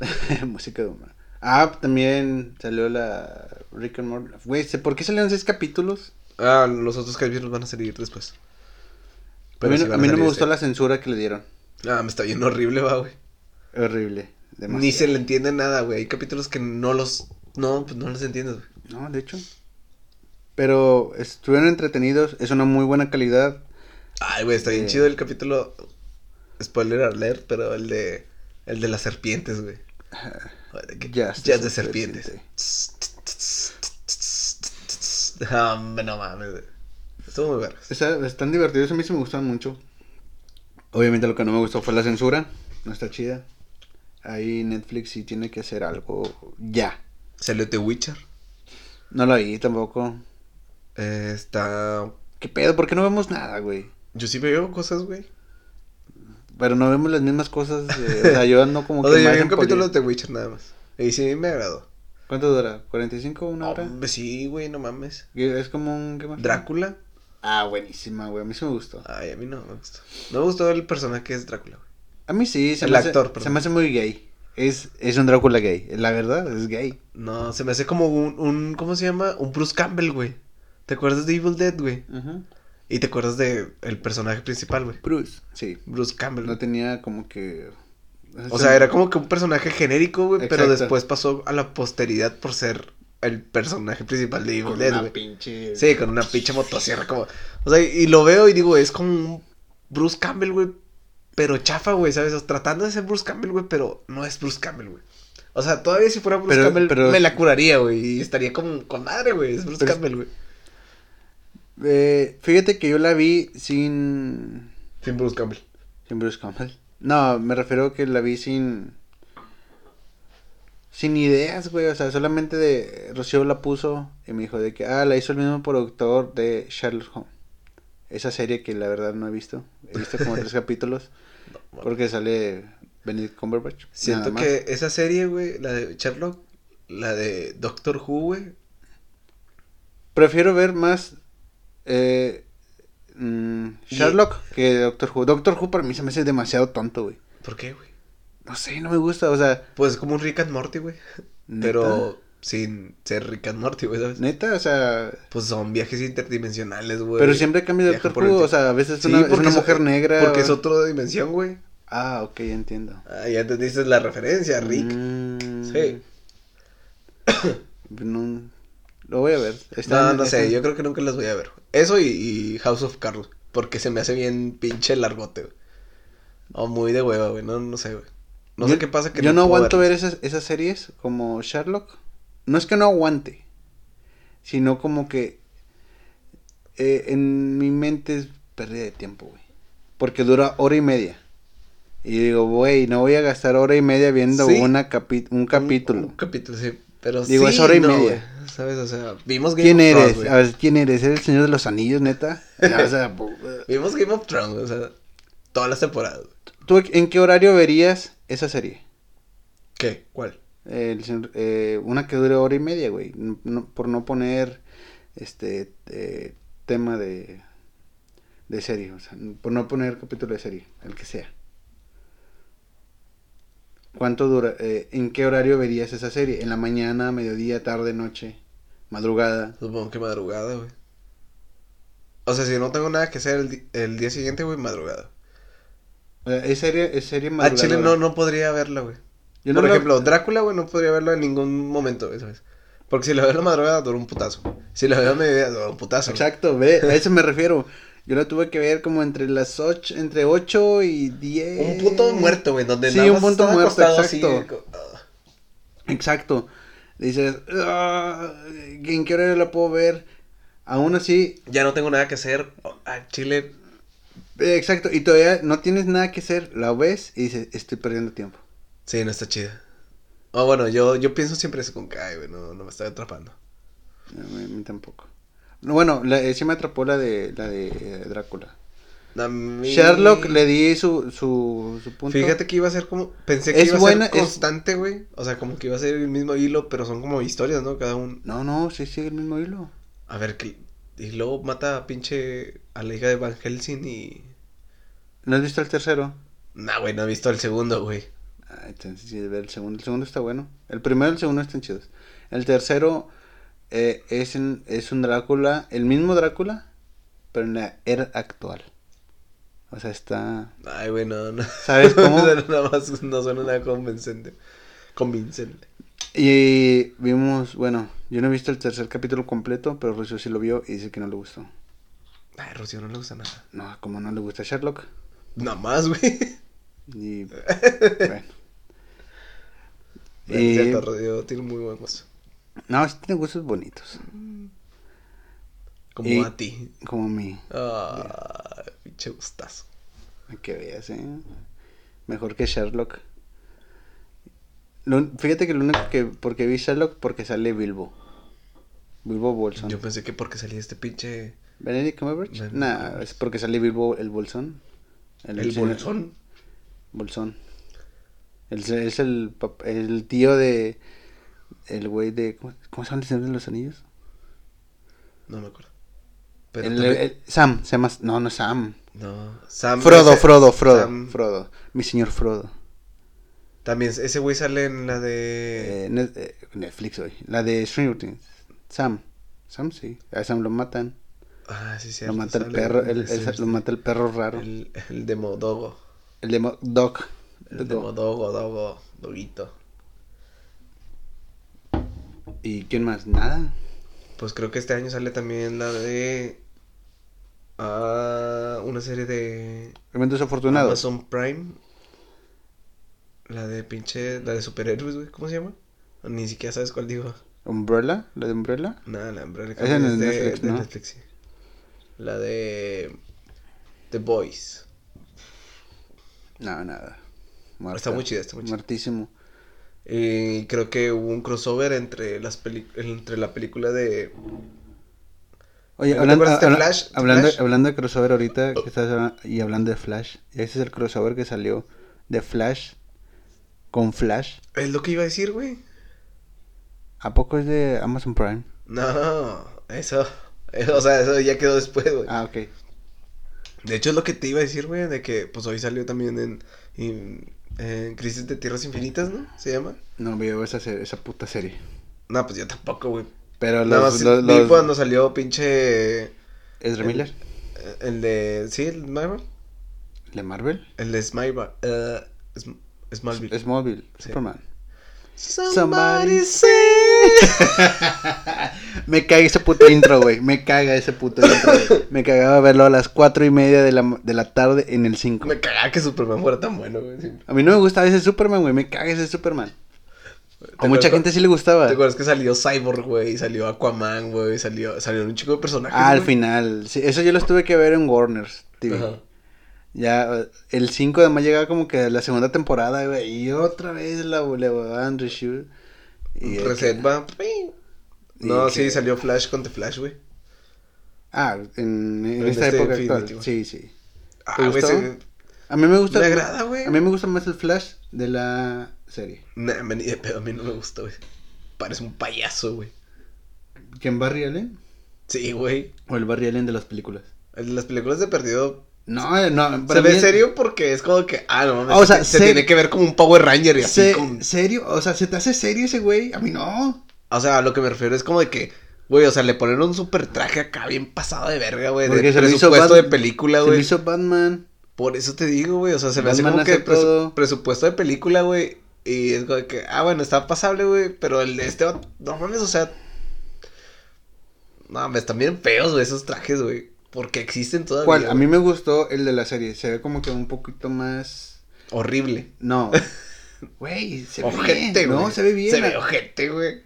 <laughs> Música de humor. Ah, también salió la Rick and Morty. Güey, ¿sé ¿por qué salieron seis capítulos? Ah, los otros capítulos van a salir después. a mí, sí no, van a mí no salir me gustó este. la censura que le dieron. Ah, me está bien horrible, va, güey. Horrible. Ni demasiado. se le entiende nada, güey. Hay capítulos que no los. No, pues no los entiendes, güey. No, de hecho. Pero estuvieron entretenidos. Es una muy buena calidad. Ay, güey, está bien Eh. chido el capítulo. Spoiler alert, pero el de. El de las serpientes, güey. Joder, de serpientes. Ah, no mames, güey. Estuvo muy vergas. Está- están divertidos. A mí sí me gustan mucho. Obviamente lo que no me gustó fue la censura. No está chida. Ahí Netflix sí tiene que hacer algo ya. Salió The Witcher. No lo vi tampoco. Eh, está. ¿Qué pedo? ¿Por qué no vemos nada, güey? Yo sí veo cosas, güey. Pero no vemos las mismas cosas. eh, o sea, yo ando como <laughs> O que sea, yo vi un capítulo de The Witcher nada más. Y sí me agradó. ¿Cuánto dura? ¿45 una hora? Sí, güey, no mames. Es como un... ¿qué más? Drácula. Ah, buenísima, güey. A mí sí me gustó. Ay, a mí no me gustó. No me gustó el personaje que es Drácula, güey. A mí sí. Se El me hace- actor, Se perdón. me hace muy gay. Es, es un Drácula gay. La verdad, es gay. No, se me hace como un, un ¿cómo se llama? Un Bruce Campbell, güey. ¿Te acuerdas de Evil Dead, güey? Y te acuerdas de el personaje principal, güey. Bruce. Sí. Bruce Campbell. No tenía como que... O sea, era como que un personaje genérico, güey, pero después pasó a la posteridad por ser el personaje principal de Evil Con Dead, una güey. pinche... Sí, con una pinche motosierra como... O sea, y lo veo y digo, es como un Bruce Campbell, güey, pero chafa, güey, ¿sabes? O sea, tratando de ser Bruce Campbell, güey, pero no es Bruce Campbell, güey. O sea, todavía si fuera Bruce Pero- Campbell pero- me la curaría, güey, y estaría como con madre, güey, es Bruce Pero- Campbell, güey. Eh, fíjate que yo la vi sin... Sin Bruce Campbell. Sin Bruce Campbell. No, me refiero que la vi sin... Sin ideas, güey. O sea, solamente de... Rocío la puso y me dijo de que... Ah, la hizo el mismo productor de Sherlock Holmes. Esa serie que la verdad no he visto. He visto como tres <laughs> capítulos. No. Porque sale Benedict Cumberbatch. Siento que esa serie, güey, la de Sherlock, la de Doctor Who, güey, Prefiero ver más... Eh, mm, Sherlock que Doctor Who. Doctor Who para mí se me hace demasiado tonto, güey. ¿por qué, güey? No sé, no me gusta. O sea... Pues es como un Rick and Morty, güey, pero sin ser Rick and Morty, güey, ¿sabes? Neta, o sea... Pues son viajes interdimensionales, güey. Pero siempre cambia de Doctor Who, o sea, a veces es Sí, una, es es- mujer negra. Porque es otra dimensión, güey. Ah, ok, ya entiendo. Ah, ya entendiste la referencia, Rick. Mm, Sí. <coughs> no- lo voy a ver. No, no sé, yo creo que nunca las voy a ver. Eso y, y House of Cards, porque se me hace bien pinche largote, güey. O muy de hueva, güey, no, no sé, güey. No yo, sé qué pasa que Yo no aguanto ver esas, esas series como Sherlock. No es que no aguante, sino como que eh, en mi mente es pérdida de tiempo, güey. Porque dura hora y media. Y digo, güey, no voy a gastar hora y media viendo Sí. una capi- un capítulo. Un, un capítulo, sí. Pero Digo, sí, es hora y no, media. ¿Sabes? O sea, vimos Game ¿Quién of Thrones, eres? A ver, ¿quién eres? ¿Eres el señor de los anillos, neta? O sea, <laughs> Vimos Game of Thrones, o sea, todas las temporadas. ¿Tú en qué horario verías esa serie? ¿Qué? ¿Cuál? El eh, una que dure hora y media, güey. No- no- por no poner este eh, tema de, de serie. O sea, por no poner capítulo de serie, el que sea. ¿Cuánto dura? eh, ¿En qué horario verías esa serie? ¿En la mañana, mediodía, tarde, noche, madrugada? Supongo que madrugada, güey. O sea, si no tengo nada que hacer el, el día siguiente, güey, madrugada. Es serie, es serie A Chile no, no podría verla, güey. Yo no Por la- ejemplo, Drácula, güey, no podría verla en ningún momento, güey, ¿sabes? Porque si la veo en la madrugada, dura un putazo. Si la veo a mediodía, dura un putazo. güey. Exacto, ve, a eso me refiero. Yo la tuve que ver como entre las 8, entre 8 y 10. Un punto muerto, güey, donde Sí, nada un más punto estaba muerto, así, exacto. ah. Exacto. Dices, "Ah, ¿en qué hora la puedo ver? Aún así, Ya no tengo nada que hacer. A Chile, eh, exacto, y todavía no tienes nada que hacer, la ves y dices, estoy perdiendo tiempo. sí, no está chida. Ah, bueno, yo, yo pienso siempre eso con ay, güey, no, no me está atrapando. Mí, a mí tampoco. No, Bueno, la, eh, sí me atrapó la de, la de eh, Drácula. Mí- Sherlock le di su, su, su punto. Fíjate que iba a ser como. Pensé que Es iba a buena, ser constante, güey. O sea, como que iba a ser el mismo hilo, pero son como historias, ¿no? Cada uno. No, no, sí sigue el mismo hilo. A ver, que. Y luego mata a pinche. A la hija de Van Helsing y. ¿No has visto el tercero? Nah, güey, no he visto el segundo, güey. Ah, entonces sí, el segundo. El segundo está bueno. El primero y el segundo están chidos. El tercero eh, es, en- es un Drácula, el mismo Drácula, pero en la era actual. O sea, está... Ay, güey, no, no. ¿Sabes <laughs> cómo? nada más no suena nada convincente. Convincente. Y vimos, bueno, yo no he visto el tercer capítulo completo, pero Rocío sí lo vio y dice que no le gustó. Ay, Rocío no le gusta nada. No, como no le gusta Sherlock. Nada más, güey. Y <laughs> bueno. Es Y- cierto, Rocío tiene muy buen gusto. No, sí tiene gustos bonitos. Como Y- a ti. Como mi. Ah, pinche gustazo. a Que veas, ¿eh? Mejor que Sherlock. Lo- fíjate que lo único que. Porque vi Sherlock porque sale Bilbo. Bilbo Bolsón. Yo pensé que porque salía este pinche. ¿Benedict Cumberbatch? Benedict Nah, es porque sale Bilbo el Bolsón. El señor- bolsón. Bolsón. El, es el, el tío de. El güey de. ¿Cómo, cómo se llama el Señor de los Anillos? No me acuerdo. Pero El- también- el- Sam, se llama. No, no es Sam. No, Sam. Frodo, ese- Frodo, Frodo. Sam- Frodo. Mi señor Frodo. También, ese güey sale en la de. Eh, eh, Netflix hoy. La de Stranger Things. Sam. Sam sí. A Sam lo matan. ah, sí, sí. lo mata el perro. El, el- lo mata el perro raro. El, El, el de Modogo. de Mo- Doc. El de Doc. Modogo, Dogo, Doguito. ¿Y quién más? Nada. Pues creo que este año sale también la de. Ah, una serie de. Eventos afortunados. Amazon Prime. La de pinche. La de superhéroes, güey. ¿Cómo se llama? Ni siquiera sabes cuál digo. Umbrella. La de Umbrella. Nada, la Umbrella en Academy el de, Netflix, de ¿no? Netflix, sí. La de. The Boys. No, nada. Está muy chida, está muy chida. Muertísimo. Y creo que hubo un crossover entre las peli- entre la película de. Oye, ¿No te hablando, de Flash? ¿De hablando, Flash? hablando de crossover ahorita, que estás hablando- y hablando de Flash, ese es el crossover que salió de Flash con Flash. Es lo que iba a decir, güey. ¿A poco es de Amazon Prime? No, eso. eh, O sea, eso ya quedó después, güey. Ah, ok. De hecho, es lo que te iba a decir, güey, de que pues hoy salió también en, en, en Crisis de Tierras Infinitas, ¿no? Se llama. No veo esa, esa puta serie. No, pues yo tampoco, güey. Pero Nada los, más los, vi los- cuando salió pinche. ¿Ezra el- Miller? eh, El de. ¿Sí? ¿El Marvel? ¿De Marvel? El de Smallville. eh, Sm- Smallville. Smallville, Sí. Superman. Somebody say. <laughs> Me caga ese puto intro, güey. Me caga ese puto intro. güey. Me cagaba verlo a las cuatro y media de la, de la tarde en el 5. Me cagaba que Superman fuera tan bueno, güey. A mí no me gustaba ese Superman, güey. Me caga ese Superman. A mucha gente sí le gustaba. ¿Te acuerdas que salió Cyborg, güey? Salió Aquaman, güey. Salió, salieron un chico de personajes. Ah, al final. Sí, eso yo los tuve que ver en Warner TV. Ajá. Ya, el 5 además llegaba como que la segunda temporada, güey. Y otra vez la le daban reshoot. Y Reset que- va. No, y sí, que- salió Flash con The Flash, güey. Ah, en, en En esta este época Infinity, actual. güey. Sí, sí. ¿Te Ah, güey, se- A mí me gusta. Me agrada, güey. A mí me gusta más el Flash de la serie. Nah, me- ni de pedo, a mí no me gusta, güey. Parece un payaso, güey. ¿Quién Barry Allen? Sí, güey. O el Barry Allen de las películas. En Las películas de perdido No, eh, no. se para ve mí- serio porque es como que, ah, no Ah, o sea, se, se- tiene que ver como un Power Ranger y así Se- con... ¿Serio? O sea, ¿se te hace serio ese güey? A mí no. O sea, a lo que me refiero es como de que, güey, o sea, le ponen un super traje acá bien pasado de verga, güey, de Porque se lo hizo presupuesto Bat- de película, Se lo güey. hizo Batman. Por eso te digo, güey. O sea, se me hace como que presu- presupuesto de película, güey. Y es como que, ah, bueno, está pasable, güey. Pero el de este, no mames, o sea. No mames, están bien feos, güey, esos trajes, güey. Porque existen todavía. ¿Cuál? A mí me gustó el de la serie. Se ve como que un poquito más. Horrible. No. <laughs> Güey, se ve Ojete, bien. güey. No, se ve bien. Se ve ojete, güey.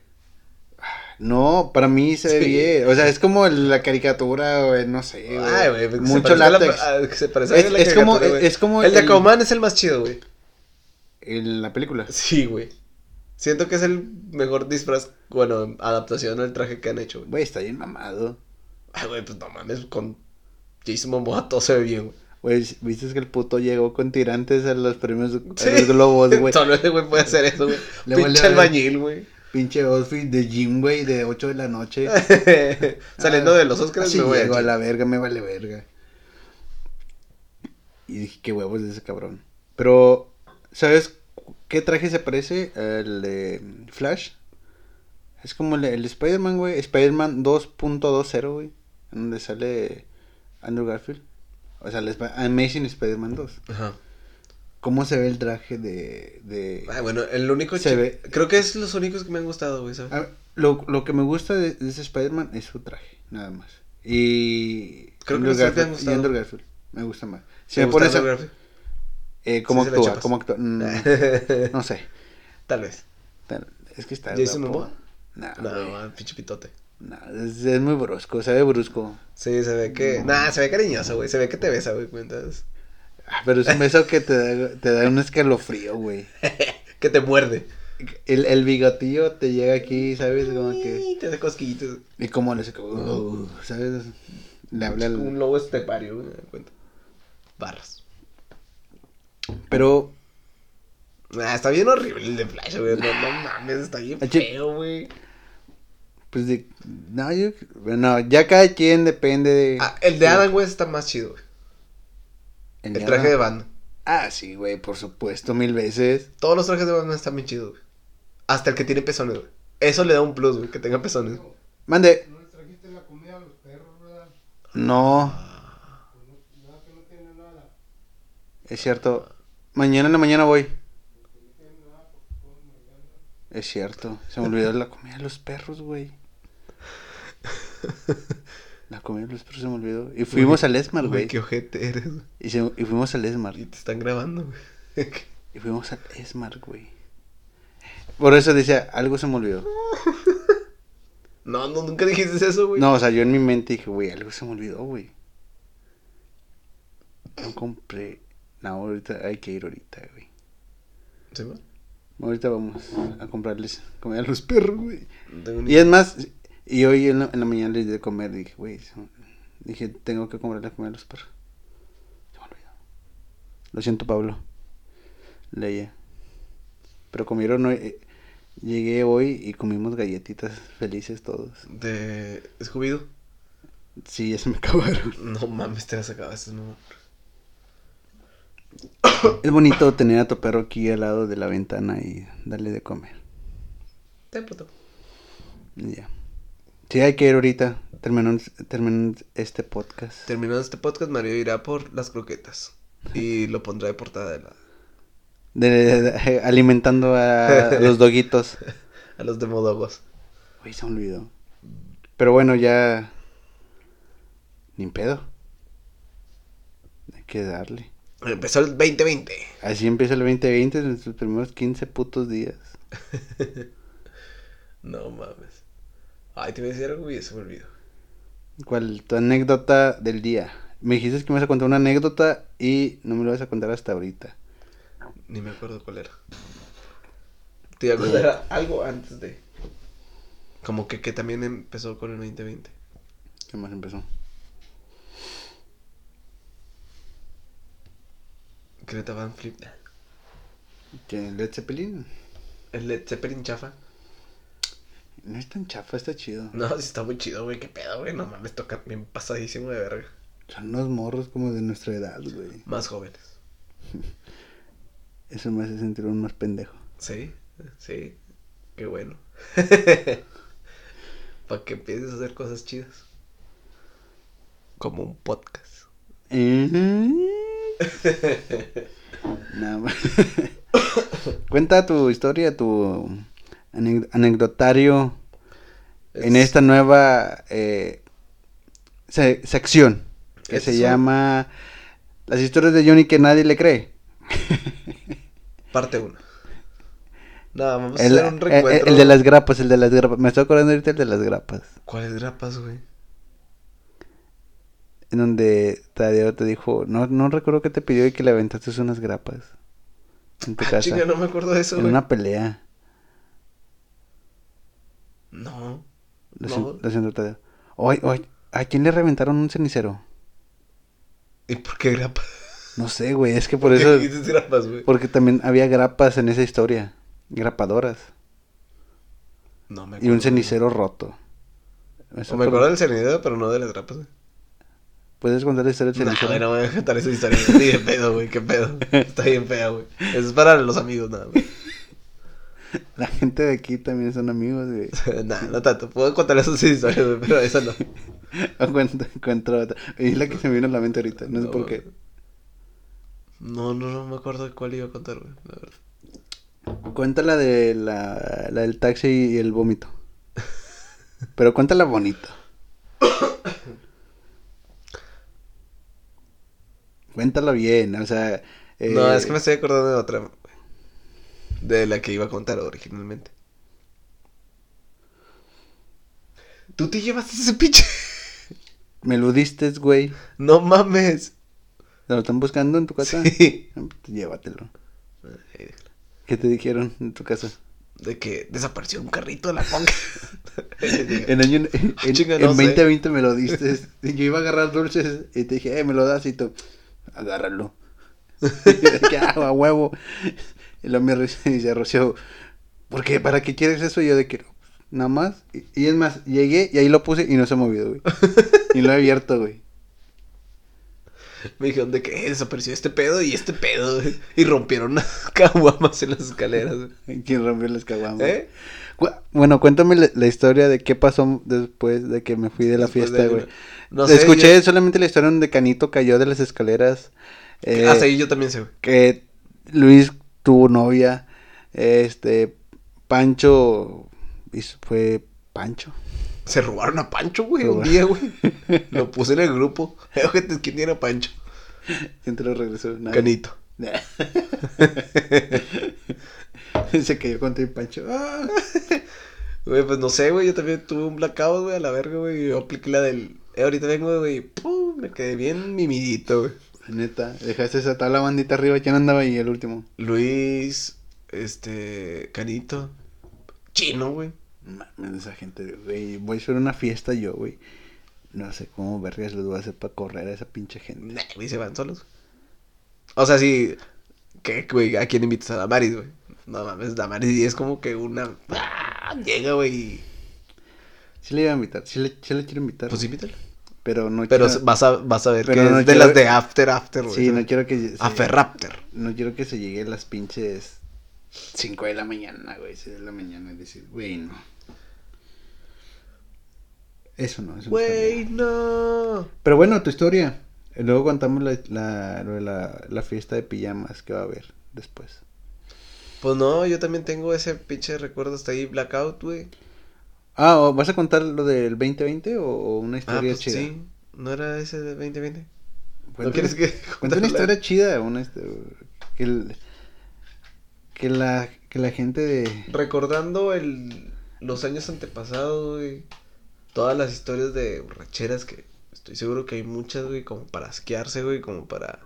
No, para mí se ve Sí. bien. O sea, es como la caricatura, güey, no sé. Ay, güey. Mucho la- látex. a- que se parece a Es- la es como- es El de Aquaman es el más chido, güey. En la película. Sí, güey. Siento que es el mejor disfraz, bueno, adaptación al traje que han hecho, güey. Güey, está bien mamado. Ay, güey, pues no mames, con Jason Momoa todo se ve bien, güey. Güey, viste que el puto llegó con tirantes a los premios a Sí. los globos, güey. Solo ese güey puede hacer eso, güey. <laughs> Pinche albañil, güey. Pinche outfit de gym, güey, de 8 de la noche. <laughs> Saliendo Ah, de los Oscars, me voy a la verga, me vale verga. Y dije, qué huevos de ese cabrón. Pero, ¿sabes qué traje se parece al de Flash? Es como el, el Spider-Man, güey. Spider-Man 2.20, güey. En donde sale Andrew Garfield. O sea, el Sp- Amazing Spider-Man 2. Ajá. ¿Cómo se ve el traje de... de... Ay, bueno, el único... Se ve- Creo que es los únicos que me han gustado, güey, ¿sabes? Lo, lo que me gusta de, de ese Spider-Man es su traje, nada más. Y. Creo que Andrew los tres te han Garfield- y. Andrew Garfield, me gusta más. Si ¿Te me pones a- Andrew Garfield? eh, ¿Cómo Sí actúa? ¿Cómo actúa? <laughs> Mm, no sé. Tal vez. Tal- Es que está. ¿Jason. Momoa? No, man, pinche pitote. Nah, es, es muy brusco, se ve brusco. Sí, se ve que... Nah, se ve cariñoso, güey. Se ve que te besa, güey, cuentas. Ah, pero es un beso que te da, te da un escalofrío, güey. <laughs> que te muerde. El, el bigotillo te llega aquí, ¿sabes? Como que. Y te hace cosquillitas. Y como le saca. uh, ¿Sabes? Le habla al- Un lobo estepario, güey, cuenta. Barras. Pero. Ah, está bien horrible el de Flash, güey. No, no mames, está bien feo, güey. Pues de. No, yo. No, ya cada quien depende de. Ah, el de Adam West está más chido, güey. El traje de banda. Ah, sí, güey, por supuesto, mil veces. Todos los trajes de Batman están bien chidos, güey. Hasta el que tiene pezones, güey. Eso le da un plus, güey, que tenga pezones. Mande. ¿No les trajiste la comida a los perros, verdad? No, no, nada que no tiene nada. es cierto. Mañana en la mañana voy. Es cierto. Se me olvidó la comida de los perros, güey. <laughs> La comida de los perros se me olvidó. Y fuimos al Esmar, Güey, qué ojete eres. Y, se- y fuimos al Esmar. Y te están grabando, güey. Y fuimos al Esmar, güey. Por eso decía, algo se me olvidó. <laughs> no, no, nunca dijiste eso, güey. No, o sea, yo en mi mente dije, güey, algo se me olvidó, güey. No compré. No, ahorita hay que ir ahorita, güey. ¿Sí, güey? Ahorita vamos a comprarles comida a los perros, güey. No Y es más, y hoy en la, en la mañana les di de comer, dije, güey, dije, tengo que comprarle comida a los perros. Se me olvidó. Lo siento, Pablo. Leía. Pero comieron hoy, eh, llegué hoy y comimos galletitas felices todos. De Scooby-Doo. Sí, ya se me acabaron. <laughs> No mames, te las acabaste, no. <coughs> Es bonito tener a tu perro aquí al lado de la ventana y darle de comer. Te puto. Ya. Sí, hay que ir ahorita. Terminando, terminando este podcast. Terminando este podcast, Mario irá por las croquetas. Y lo pondrá de portada de la... De, de- alimentando a <laughs> los doguitos. A los demodogos. Uy, se olvidó. Pero bueno, ya. Ni pedo. Hay que darle. Empezó el 2020. Así empieza el 2020 en sus primeros 15 putos días. <laughs> No mames. Ay, te iba a decir algo y se me olvidó. ¿Cuál? Tu anécdota del día. Me dijiste que me vas a contar una anécdota y no me lo vas a contar hasta ahorita. Ni me acuerdo cuál era. Te iba a contar algo antes de. Como que, que también empezó con el 2020. ¿Qué más empezó? Greta Van Flip. ¿Que Led Zeppelin? El Led Zeppelin chafa. No es tan chafa, está chido. No, sí está muy chido, güey. Qué pedo, güey. No mames, toca bien pasadísimo de verga. Son unos morros como de nuestra edad, güey. Más jóvenes. <laughs> Eso me hace sentir un más pendejo. Sí, sí. Qué bueno. <laughs> Para que empieces a hacer cosas chidas. Como un podcast. <laughs> Nada más. Cuenta tu historia, tu ane- anecdotario en Es- esta nueva eh, se- sección que se llama Las historias de Johnny que nadie le cree. <laughs> Parte 1. Nada, vamos El, a hacer un el- recuento. el de las grapas, el de las grapas. Me estoy acordando ahorita el de las grapas. ¿Cuáles grapas, güey? En donde Tadeo te dijo, no, no recuerdo que te pidió y que le aventaste unas grapas. En tu Ah, casa. chinga, no me acuerdo de eso, en güey. una pelea. No. Lo, No. siento, Tadeo. Oye, oye, ¿a quién le reventaron un cenicero? ¿Y por qué grapas? No sé, güey, es que por ¿Qué eso... dices grapas, güey? Porque también había grapas en esa historia. Grapadoras. No me Y acuerdo. un cenicero roto. Eso O me por- acuerdo del cenicero, pero no de las grapas, güey. ¿Puedes contar la historia del No, cenicero? güey, no voy a contar esa historia. Ni de pedo, güey. Qué pedo. <laughs> Está bien fea, güey. Eso es para los amigos, nada, güey. <laughs> La gente de aquí también son amigos, güey. <laughs> Nah, no tanto. Puedo contar esas historias, güey, pero esa no. <laughs> Cuento, cuento otra. Es la que se me vino a la mente ahorita. No sé No, por qué. No, no, no me acuerdo cuál iba a contar, güey. La verdad. Cuenta la de la, la del taxi y el vómito. Pero cuéntala bonito. Cuéntala bien, o sea... eh, No, es que me estoy acordando de otra. De la que iba a contar originalmente. ¿Tú te llevaste ese pinche? <laughs> Me lo diste, güey. No mames. ¿Lo están buscando en tu casa? Sí. Ah, pues, Llévatelo. ¿Qué te dijeron en tu casa? De que desapareció un carrito de la ponga. <laughs> En año en, <laughs> en- Chinga, en no sé. 2020 me lo diste. Yo iba a agarrar dulces y te dije, eh, me lo das y tú, agárralo. Y que, "Ah, a huevo. Y me re- dice Rocío, ¿por qué? ¿Para qué quieres eso? Y yo de que, nada más. Y, y es más, llegué y ahí lo puse y no se ha movido, güey. <laughs> Y lo he abierto, güey. Me dijeron de que eh, desapareció este pedo y este pedo. güey. Y rompieron <laughs> caguamas en las escaleras. güey. ¿Quién rompió las caguamas? ¿Eh? Bueno, cuéntame la, la historia de qué pasó después de que me fui de la Después fiesta, de- güey. No sé. Escuché yo- solamente la historia donde Canito cayó de las escaleras. eh, Hasta ahí yo también sé, güey. que Luis tuvo novia, este, Pancho, hizo- fue Pancho. Se robaron a Pancho, güey, un día, güey. <laughs> Lo puse en el grupo. ¿Quién era Pancho? ¿Quién te lo regresó? Nadie. Canito. <laughs> Se cayó contra el Pancho. <laughs> Güey, pues no sé, güey. Yo también tuve un blackout, güey, a la verga, güey. Yo apliqué la del. Eh, ahorita vengo, güey. y ¡Pum! Me quedé bien mimidito, güey. Neta, dejaste esa toda la bandita arriba. ¿Quién andaba ahí el último? Luis, este. Canito. Chino, güey. Mames, esa gente, güey. Voy a hacer una fiesta yo, güey. No sé cómo vergas les voy a hacer para correr a esa pinche gente. Nah, güey, se van solos. O sea, sí. ¿Qué, güey? ¿A quién invitas a Damaris, güey? No mames, Damaris y es como que una. ¡Ah! Llega, güey. Sí le iba a invitar, sí le, sí le quiero invitar. Pues invítala. Pero no Pero quiero... vas, a, vas a ver Pero que no es de las de After After, güey. Sí, no quiero que... Aferraptor. No quiero que se llegue a las pinches 5 de la mañana, güey, 6 de la mañana y decir, güey, no. Eso no, eso Güey, no. Pero bueno, tu historia. Luego contamos la, la, la, la fiesta de pijamas que va a haber después. Pues no, yo también tengo ese pinche recuerdo hasta ahí, Blackout, güey. Ah, ¿o ¿vas a contar lo del 2020 o, o una Ah, historia pues chida? sí. ¿No era ese de 2020? Cuenta ¿No quieres que contarla? una historia chida, una que, el- que la que la gente de Recordando el, los años antepasados, güey. Todas las historias de borracheras que estoy seguro que hay muchas, güey, como para asquearse, güey, como para...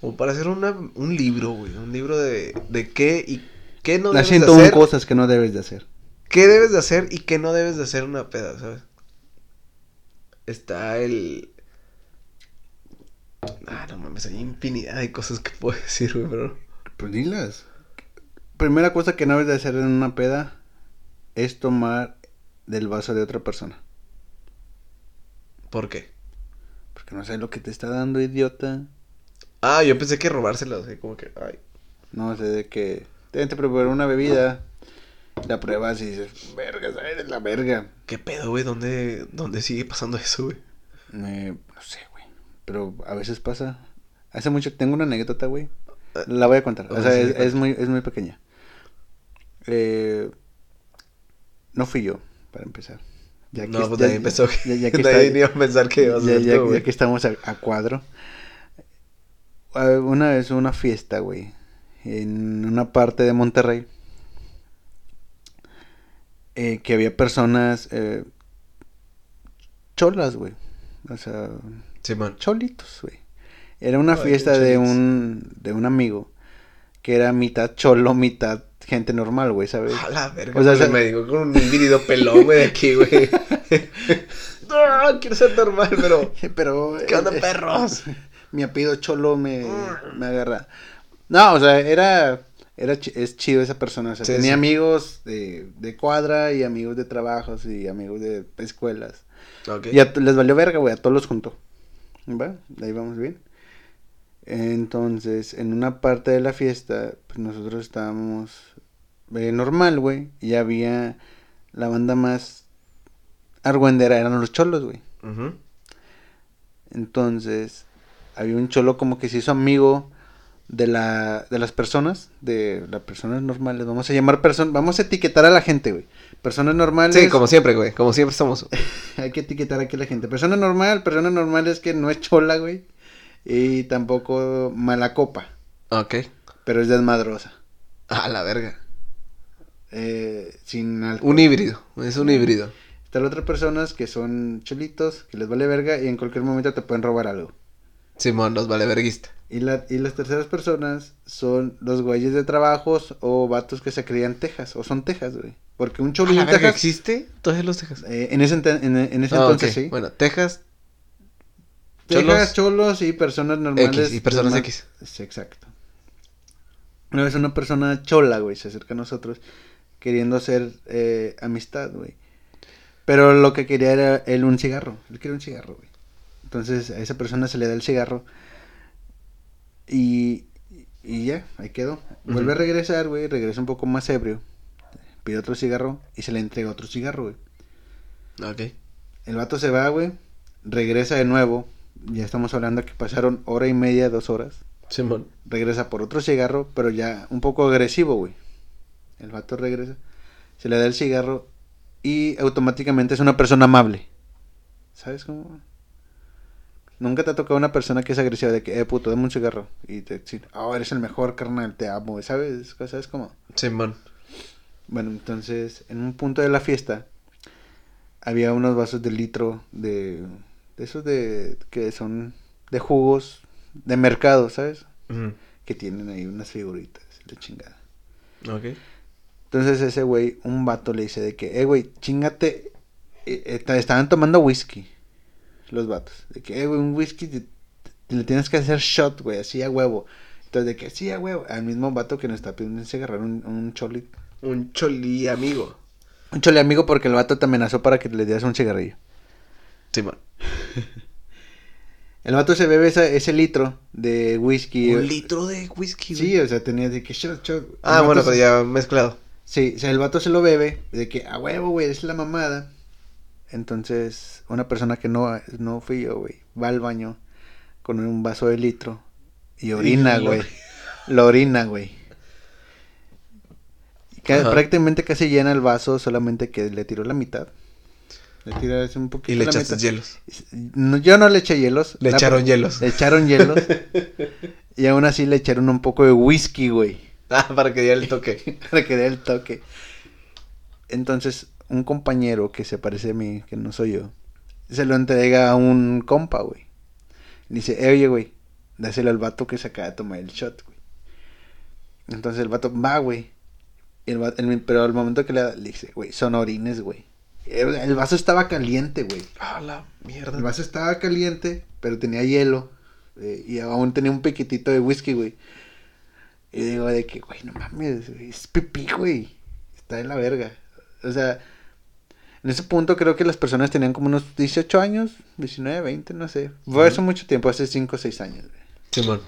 Como para hacer una, un libro, güey. Un libro de, de qué y qué no las debes de 101 hacer. cosas que no debes de hacer. ¿Qué debes de hacer y qué no debes de hacer en una peda, sabes? Está el... Ah, no mames, hay infinidad de cosas que puedo <laughs> decir, güey, pero... Pues dilas. Primera cosa que no debes de hacer en una peda es tomar del vaso de otra persona. ¿Por qué? Porque no sé lo que te está dando, idiota. Ah, yo pensé que robársela, así como que... Ay. No sé de que te preparar una bebida, la pruebas y dices, verga, sabes de la verga. ¿Qué pedo, güey? ¿Dónde, ¿Dónde sigue pasando eso, güey? Eh, no sé, güey. Pero a veces pasa. Hace mucho, tengo una anécdota, güey. La voy a contar. O sea, es, muy, es muy pequeña. Eh, no fui yo, para empezar. Ya no, pues ya- ahí empezó. ya- ya que <laughs> está- ni iba a pensar que ibas a ya, ser ya- tú, ya que estamos a, a cuadro. Ah, Una vez una fiesta, güey. En una parte de Monterrey. Eh, que había personas eh, cholas, güey. O sea, Simón. cholitos, güey. Era una fiesta de un, de un amigo. Que era mitad cholo, mitad gente normal, güey, ¿sabes? A la verga. O sea, sea- me digo con un híbrido pelón, güey, de aquí, güey. <laughs> no, quiero ser normal, pero. <laughs> Pero. ¿Qué onda, eh, perros? <laughs> Mi apellido Cholo me, me agarra. No, o sea, era. Era es chido esa persona. O sea, Sí, tenía sí. amigos de, de cuadra y amigos de trabajos y amigos de escuelas. Y a les valió verga, güey, a todos los juntó. ¿Va? De ahí vamos bien. Entonces, en una parte de la fiesta, pues nosotros estábamos eh, normal, güey. Y había la banda más argüendera, eran los cholos, güey. Entonces, había un cholo como que se hizo amigo de la de las personas, de las personas normales. Vamos a llamar personas, vamos a etiquetar a la gente, güey. Personas normales. Sí, como siempre, güey. Como siempre estamos. <laughs> Hay que etiquetar aquí a la gente. Persona normal, persona normal es que no es chola, güey. Y tampoco mala copa, Ok. pero es desmadrosa. A la verga. Eh, sin alcohol. Un híbrido. Es un híbrido. Están otras personas que son cholitos, que les vale verga y en cualquier momento te pueden robar algo. Simón, los vale verguista. Y, la, y las terceras personas son los güeyes de trabajos o vatos que se crían Texas, o son Texas, güey. Porque un ¿A cholín la en Texas, existe? Entonces los Texas. eh, en ese, ente- en, en ese Ah, entonces sí. Bueno, Texas. Texas, cholos, cholos y personas normales. X y personas normal- X. Sí, exacto. Una vez una persona chola, güey, se acerca a nosotros queriendo hacer eh, amistad, güey. Pero lo que quería era él un cigarro. Él quería un cigarro, güey. Entonces a esa persona se le da el cigarro. Y, y ya, ahí quedó. Vuelve a regresar, güey. Regresa un poco más ebrio. Pide otro cigarro y se le entrega otro cigarro, güey. Ok. El vato se va, güey. Regresa de nuevo. Ya estamos hablando que pasaron hora y media, dos horas. Simón. Regresa por otro cigarro, pero ya un poco agresivo, güey. El vato regresa. Se le da el cigarro y automáticamente es una persona amable. ¿Sabes cómo? Nunca te ha tocado una persona que es agresiva de que, eh, puto, dame un cigarro. Y te dice, oh, eres el mejor, carnal, te amo. ¿Sabes? ¿Sabes cómo? Simón. Bueno, entonces, en un punto de la fiesta, había unos vasos de litro de, de esos de, que son de jugos de mercado, ¿sabes? Que tienen ahí unas figuritas, de chingada. Ok. Entonces ese güey, un vato le dice de que, eh, güey, chingate. eh, eh, estaban tomando whisky, los vatos. De que, eh, güey, un whisky te- te- le tienes que hacer shot, güey, así a huevo. Entonces de que, sí, a huevo. Al mismo vato que nos está pidiendo un cigarro, un, un choli. Un choli amigo. Un chole amigo porque el vato te amenazó para que le dieras un cigarrillo. Simón. El vato se bebe esa- ese litro de whisky. Un litro de whisky, güey. Sí, o sea, tenía de que shot, shot. El Ah, bueno, se- pero ya mezclado. Sí, o sea, el vato se lo bebe, de que a huevo, güey, es la mamada. Entonces, una persona que no, no fui yo, güey, va al baño con un vaso de litro y orina, lo- güey. Lo orina, güey. Prácticamente casi llena el vaso, solamente que le tiró la mitad. Le tiró así un poquito Y le echaste hielos. No, yo no le eché hielos. Le La- echaron hielos. Le echaron hielos. <laughs> y aún así le echaron un poco de whisky, güey. Ah, para que diera el toque. <laughs> para que dé el toque. Entonces, un compañero que se parece a mí, que no soy yo, se lo entrega a un compa, güey. Dice, eh, oye, güey, dáselo al vato que se acaba de tomar el shot, güey. Entonces el vato va, güey. El va- el- pero al momento que le da, le dice, güey, son orines, güey. El, el vaso estaba caliente, güey. Ah, la mierda. El vaso estaba caliente, pero tenía hielo. eh, y aún tenía un piquitito de whisky, güey. Y digo de que, güey, no mames, güey, es pipí, güey. Está de la verga. O sea, en ese punto creo que las personas tenían como unos 18 años, 19, 20, no sé. Fue hace mucho tiempo, hace 5 o 6 años. Simón.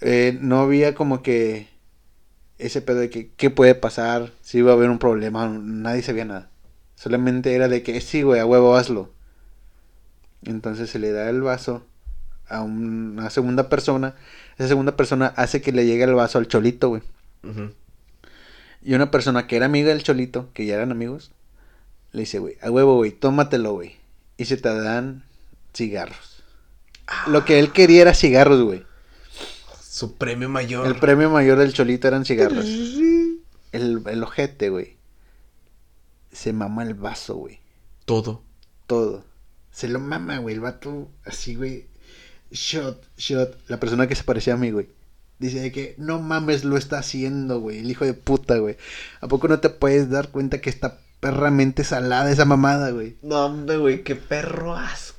Eh, no había como que ese pedo de que qué puede pasar, si iba a haber un problema, nadie sabía nada. Solamente era de que sí, güey, a huevo hazlo. Entonces se le da el vaso a una segunda persona. Esa segunda persona hace que le llegue el vaso al cholito, güey. Y una persona que era amiga del cholito, que ya eran amigos, le dice, güey, a huevo, güey, tómatelo, güey. Y se te dan cigarros. Lo que él quería era cigarros, güey. Su premio mayor. El premio mayor del cholito eran cigarros. <laughs> El, el ojete, güey. Se mama el vaso, güey. Todo. Todo. Se lo mama, güey. El vato, así, güey. Shot, shot. La persona que se parecía a mí, güey. Dice de que no mames, lo está haciendo, güey. El hijo de puta, güey. ¿A poco no te puedes dar cuenta que está perramente salada esa mamada, güey? No, hombre, güey, qué perro asco.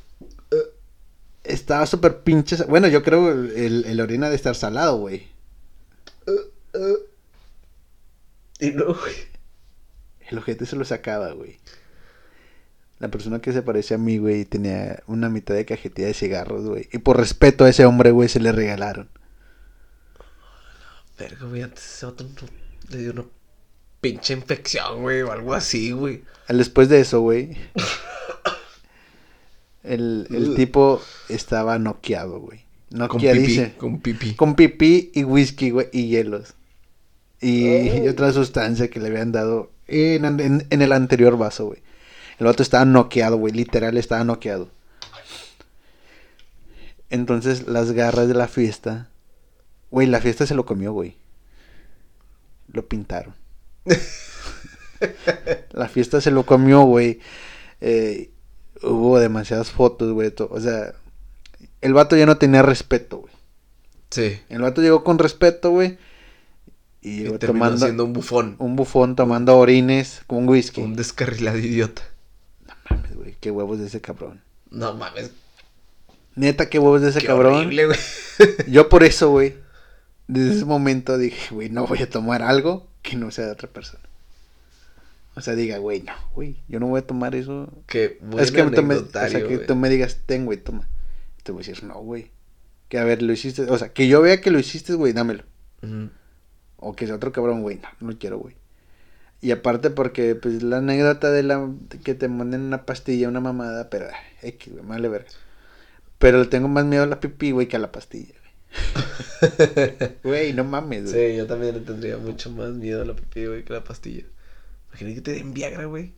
Estaba súper pinche. Bueno, yo creo el, el orina de estar salado, güey. Y no, güey. El ojete se lo sacaba, güey. La persona que se parecía a mí, güey, tenía una mitad de cajetilla de cigarros, güey. Y por respeto a ese hombre, güey, se le regalaron. Verga, güey, antes ese otro le dio una pinche infección, güey, o algo así, güey. Al Después de eso, güey. El, el tipo estaba noqueado, güey. Con Noqueado pipí, dice. con pipí. Con pipí y whisky, güey, y hielos. Y, Oh. y otra sustancia que le habían dado en, en- en el anterior vaso, güey. El vato estaba noqueado, güey. Literal estaba noqueado. Entonces, las garras de la fiesta. Güey, la fiesta se lo comió, güey. Lo pintaron. <laughs> la fiesta se lo comió, güey. Eh, hubo demasiadas fotos, güey. O sea, el vato ya no tenía respeto, güey. Sí. El vato llegó con respeto, güey. Y tomando siendo un bufón. un bufón tomando orines con whisky. Un descarrilado idiota. No mames, güey. Qué huevos de ese cabrón. No mames. Neta, qué huevos de ese qué cabrón. horrible, güey. Yo por eso, güey. Desde ese momento dije, güey, no voy a tomar algo que no sea de otra persona. O sea, diga, güey, no, güey, yo no voy a tomar eso. Buen es que, tú me, o sea, anecdotario, que güey. tú me digas, ten, güey, toma. Te voy a decir, no, güey. Que a ver, lo hiciste. O sea, que yo vea que lo hiciste, güey, dámelo. O que sea otro cabrón, güey, no, no quiero, güey. Y aparte porque, pues, la anécdota de la que te manden una pastilla, una mamada, pero, X, güey, vale verga. Pero le tengo más miedo a la pipí, güey, que a la pastilla, <laughs> güey. No mames, güey. Sí, yo también le tendría mucho más miedo a la pipí, güey, que a la pastilla. Imagínate que te den Viagra, güey.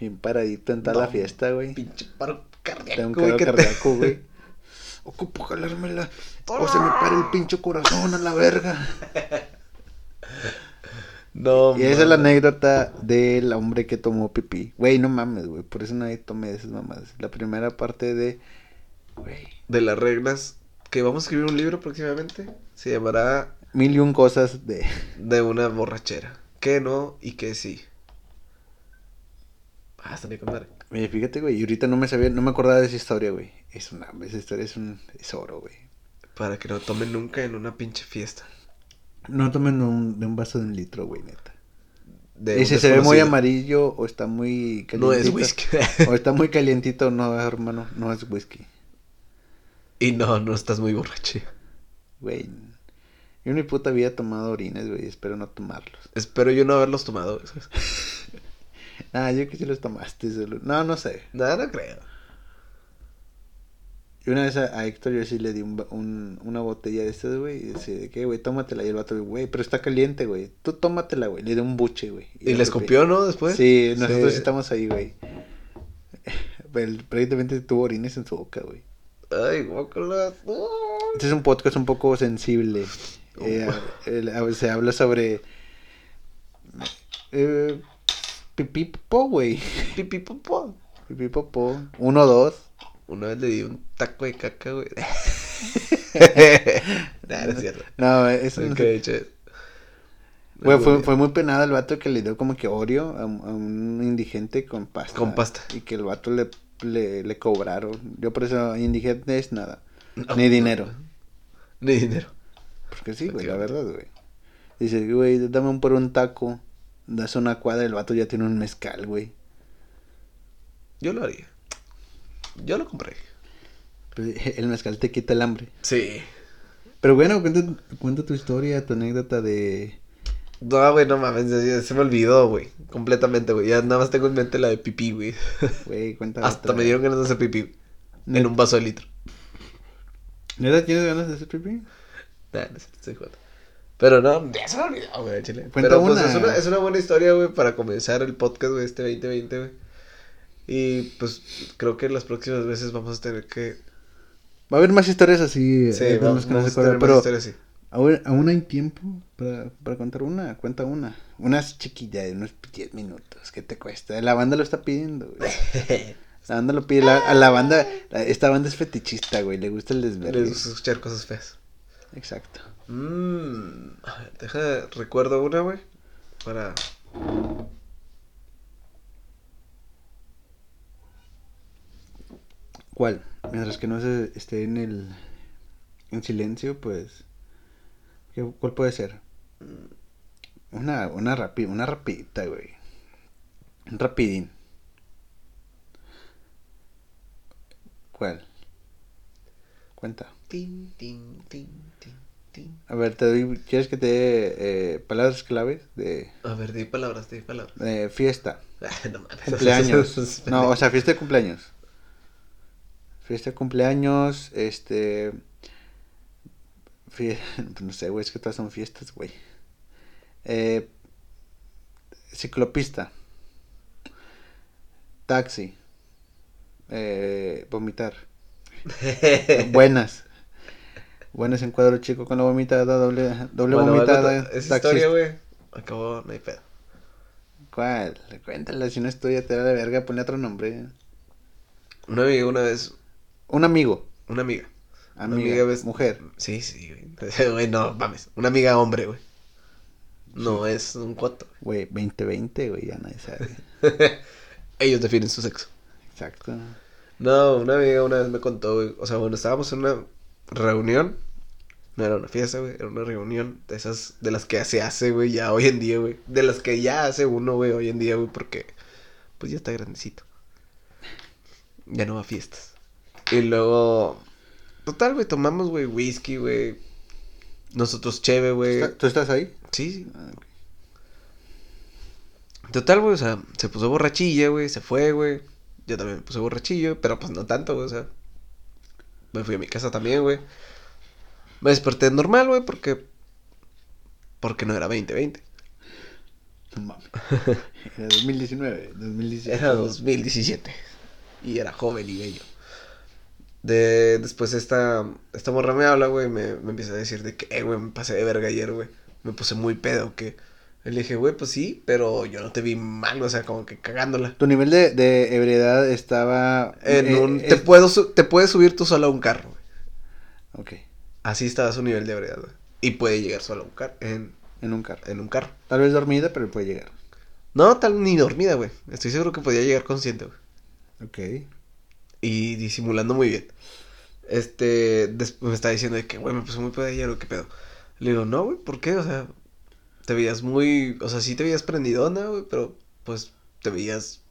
Bien paradito en toda No, la fiesta, güey. Pinche paro cardíaco, Tengo un güey, cardíaco, güey. <laughs> Ocupo jalármela. O se me para el pinche corazón a la verga. <laughs> No, Y esa es la anécdota del hombre que tomó pipí. Güey, no mames, güey. Por eso nadie tome de esas mamadas. La primera parte de. Güey. De las reglas. Que vamos a escribir un libro próximamente. Se llamará Mil y un cosas de. De una borrachera. Que no y que sí. Ah, bien con madre. Oye, fíjate, güey. Y ahorita no me sabía, no me acordaba de esa historia, güey. Es una. Esa historia es un. Es oro, güey. Para que no tomen nunca en una pinche fiesta. No tomen un, de un vaso de un litro, güey, neta. De y si se ve muy amarillo o está muy No es calientito. whisky. O está muy calientito, no, hermano. No es whisky. Y no, no estás muy borracho. Güey. Yo en mi puta vida he tomado orines, güey. Espero no tomarlos. Espero yo no haberlos tomado. <laughs> Ah, yo que sí los tomaste. solo- No, no sé. Nada, no creo. Y una vez a, a Héctor yo sí le di un, ba- un- una botella de estas, güey. Y decía, ¿de qué, güey? Tómatela. Y el vato, güey, pero está caliente, güey. Tú tómatela, güey. Le di un buche, güey. ¿Y yo les fui- copió, no? Después. Sí, nosotros sí estamos ahí, güey. <laughs> Prácticamente tuvo orines en su boca, güey. Ay, guácala. Este es un podcast un poco sensible. Eh, el- se habla sobre... Eh, pipí popó, güey. Pipi popó. Pipí popó. Uno, dos. Una vez le di un taco de caca, güey. <laughs> nah, no es cierto. No, eso no Ok, sé. che. Güey, fue, fue muy penado el vato que le dio como que Oreo a, un- a un indigente con pasta. Con pasta. Y que el vato le, le, le cobraron. Yo por eso indigente es nada. No, Ni dinero. Ni dinero. Porque sí, güey, la verdad, güey. Dice, güey, dame un por un taco. Das una cuadra el vato ya tiene un mezcal, güey. Yo lo haría. Yo lo compré. Pues, <laughs> El mezcal te quita el hambre. Sí. Pero bueno, cuenta, cuenta tu historia, tu anécdota de... No, güey, no mames, se me olvidó, güey. Completamente, güey. Ya nada más tengo en mente la de pipí, güey. Güey, cuenta Hasta otra. me dieron ganas de hacer pipí. Net- En un vaso de litro. ¿Neta tienes ganas de hacer pipí? Nah, no sé, estoy jugando. Pero no, ya se me olvidó, güey, chile. Cuenta Pero pues es una, es una buena historia, güey, para comenzar el podcast, güey, este 2020, güey. Y pues creo que las próximas veces vamos a tener que. Va a haber más historias así. Sí, eh, vamos, vamos a tener más pero historias así. Aún, aún hay tiempo para, para contar una. Cuenta una. Unas chiquilla de unos 10 minutos. ¿Qué te cuesta? La banda lo está pidiendo, güey. <laughs> La banda lo pide. La, a la banda. la- esta banda es fetichista, güey. Le gusta el desvergue. Les gusta escuchar cosas feas. Exacto. Mmm. A ver, deja, recuerdo una, güey. Para. ¿Cuál? Mientras que no se esté en el. En silencio, pues. ¿Qué- ¿Cuál puede ser? Una, una, rapi, una rapidita, güey. Un rapidín. ¿Cuál? Cuenta. Tin, tin, tin, tin, tin. A ver, te doy, ¿quieres que te dé eh, palabras claves de, A ver, di palabras, di palabras. de fiesta? <laughs> no mames. Cumpleaños. <laughs> No, o sea, fiesta de cumpleaños. Fiesta de cumpleaños, este... fie- <laughs> No sé, güey, es que todas son fiestas, güey. Eh, ciclopista. Taxi. Eh, vomitar. <laughs> Buenas. Buenas en cuadro chico con la vomitada, doble, doble Bueno, vomitada. taxista. historia, güey. Acabó, no hay pedo. ¿Cuál? Cuéntala, si no es tuya, te da de verga, ponle otro nombre. Una amiga una vez, Un amigo. una amiga. Amiga, ves- mujer. Sí, sí, güey. Güey, no, mames. Una amiga hombre, güey. No es un cuoto. Güey, 2020, güey, ya nadie sabe. <laughs> Ellos definen su sexo. Exacto. No, una amiga una vez me contó, güey. O sea, bueno, estábamos en una reunión. No era una fiesta, güey. Era una reunión de esas, de las que se hace, güey, ya hoy en día, güey. De las que ya hace uno, güey, hoy en día, güey, porque pues ya está grandecito. Ya no va a fiestas. Y luego, total, güey, tomamos, güey, whisky, güey. Nosotros cheve, güey. ¿Está- ¿Tú estás ahí? Sí, sí. Ah, ok. Total, güey, o sea, se puso borrachilla, güey, se fue, güey. Yo también me puse borrachillo, pero pues no tanto, güey, o sea. Me fui a mi casa también, güey. Me desperté normal, güey, porque. Porque no era 2020. No mames. Era 2019, 2017. Era 2017. Y era joven y bello. De, después esta, esta morra me habla, güey, me, me empieza a decir de que, eh, güey, me pasé de verga ayer, güey. Me puse muy pedo, que... Le dije, güey, pues sí, pero yo no te vi mal, o sea, como que cagándola. Tu nivel de, de ebriedad estaba... En eh, un, es- te, puedo su- te puedes subir tú solo a un carro, güey. Ok, Así estaba su nivel de ebriedad, güey. Y puede llegar solo a un carro, en, en un carro. en un carro. Tal vez dormida, pero puede llegar. No, tal ni dormida, güey. Estoy seguro que podía llegar consciente, güey. Ok. Y disimulando muy bien. Este, después me está diciendo de que, güey, me puse muy pedo ayer, ¿o qué pedo? Le digo, no, güey, ¿por qué? O sea, te veías muy, o sea, sí te veías prendidona, güey, pero pues te veías,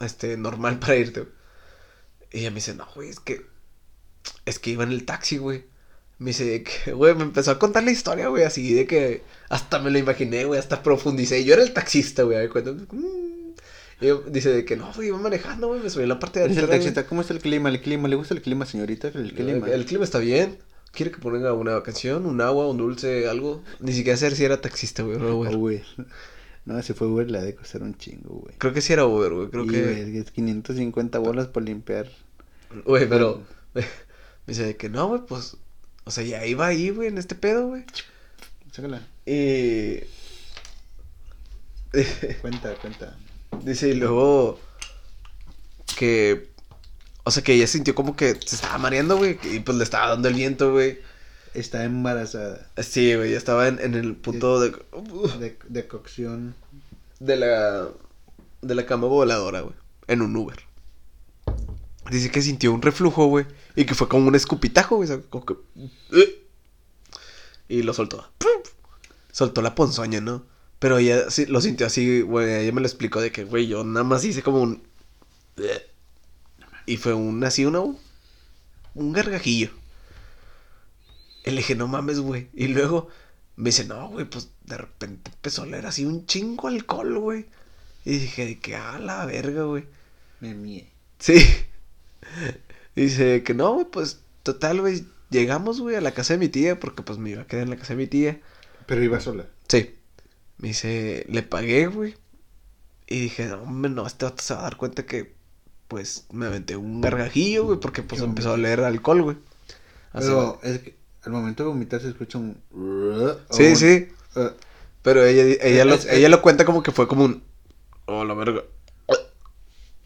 este, normal para irte, güey. Y ella me dice, no, güey, es que, es que iba en el taxi, güey. Me dice que, <laughs> güey, me empezó a contar la historia, güey, así de que hasta me lo imaginé, güey, hasta profundicé. Yo era el taxista, güey, cuenta. mm. Y dice de que no, güey, iba manejando, güey, me subí en la parte de Dice el atrás, taxista, ¿cómo está el clima? ¿El clima? ¿Le gusta el clima, señorita? El clima. El, el clima está bien. ¿Quiere que ponga una canción, un agua, un dulce, algo? Ni siquiera sé si era taxista, güey, no, güey. Oh, güey. <laughs> No, si fue Uber, le ha de costar un chingo, güey. Creo que sí era Uber, güey. Creo Y, que. güey, es 550 bolas por limpiar. Güey, pero. <laughs> Me dice de que no, güey, pues. O sea, ya iba ahí, güey, en este pedo, güey. Sácala. Y. Cuenta, cuenta. Dice, y luego. Que. O sea, que ella sintió como que se estaba mareando, güey. Y pues le estaba dando el viento, güey. Está embarazada. Sí, güey, ya estaba en, en el punto de. De, de cocción. de la de la cama voladora, güey, en un Uber. Dice que sintió un reflujo, güey, y que fue como un escupitajo, güey, o sea, como que "Eh", y lo soltó. Soltó la ponzoña, ¿no? Pero ella sí lo sintió así, güey, ella me lo explicó de que, güey, yo nada más hice como un y fue un así una un gargajillo. Y le dije, no mames, güey. Y luego me dice, no, güey, pues de repente empezó a oler así un chingo alcohol, güey. Y dije, de que, ah, la verga, güey. Me mie. Sí. <laughs> Dice que no, güey, pues total, güey, llegamos, güey, a la casa de mi tía, porque pues me iba a quedar en la casa de mi tía. Pero iba sola. Sí. Me dice, le pagué, güey. Y dije, hombre, no, este vato se va a dar cuenta que, pues, me aventé un gargajillo, güey, porque pues empezó a leer alcohol, güey. Pero es que al momento de vomitar se escucha un... Sí, un- sí. Pero ella, ella, lo, ella lo cuenta como que fue como un... Oh, la verga.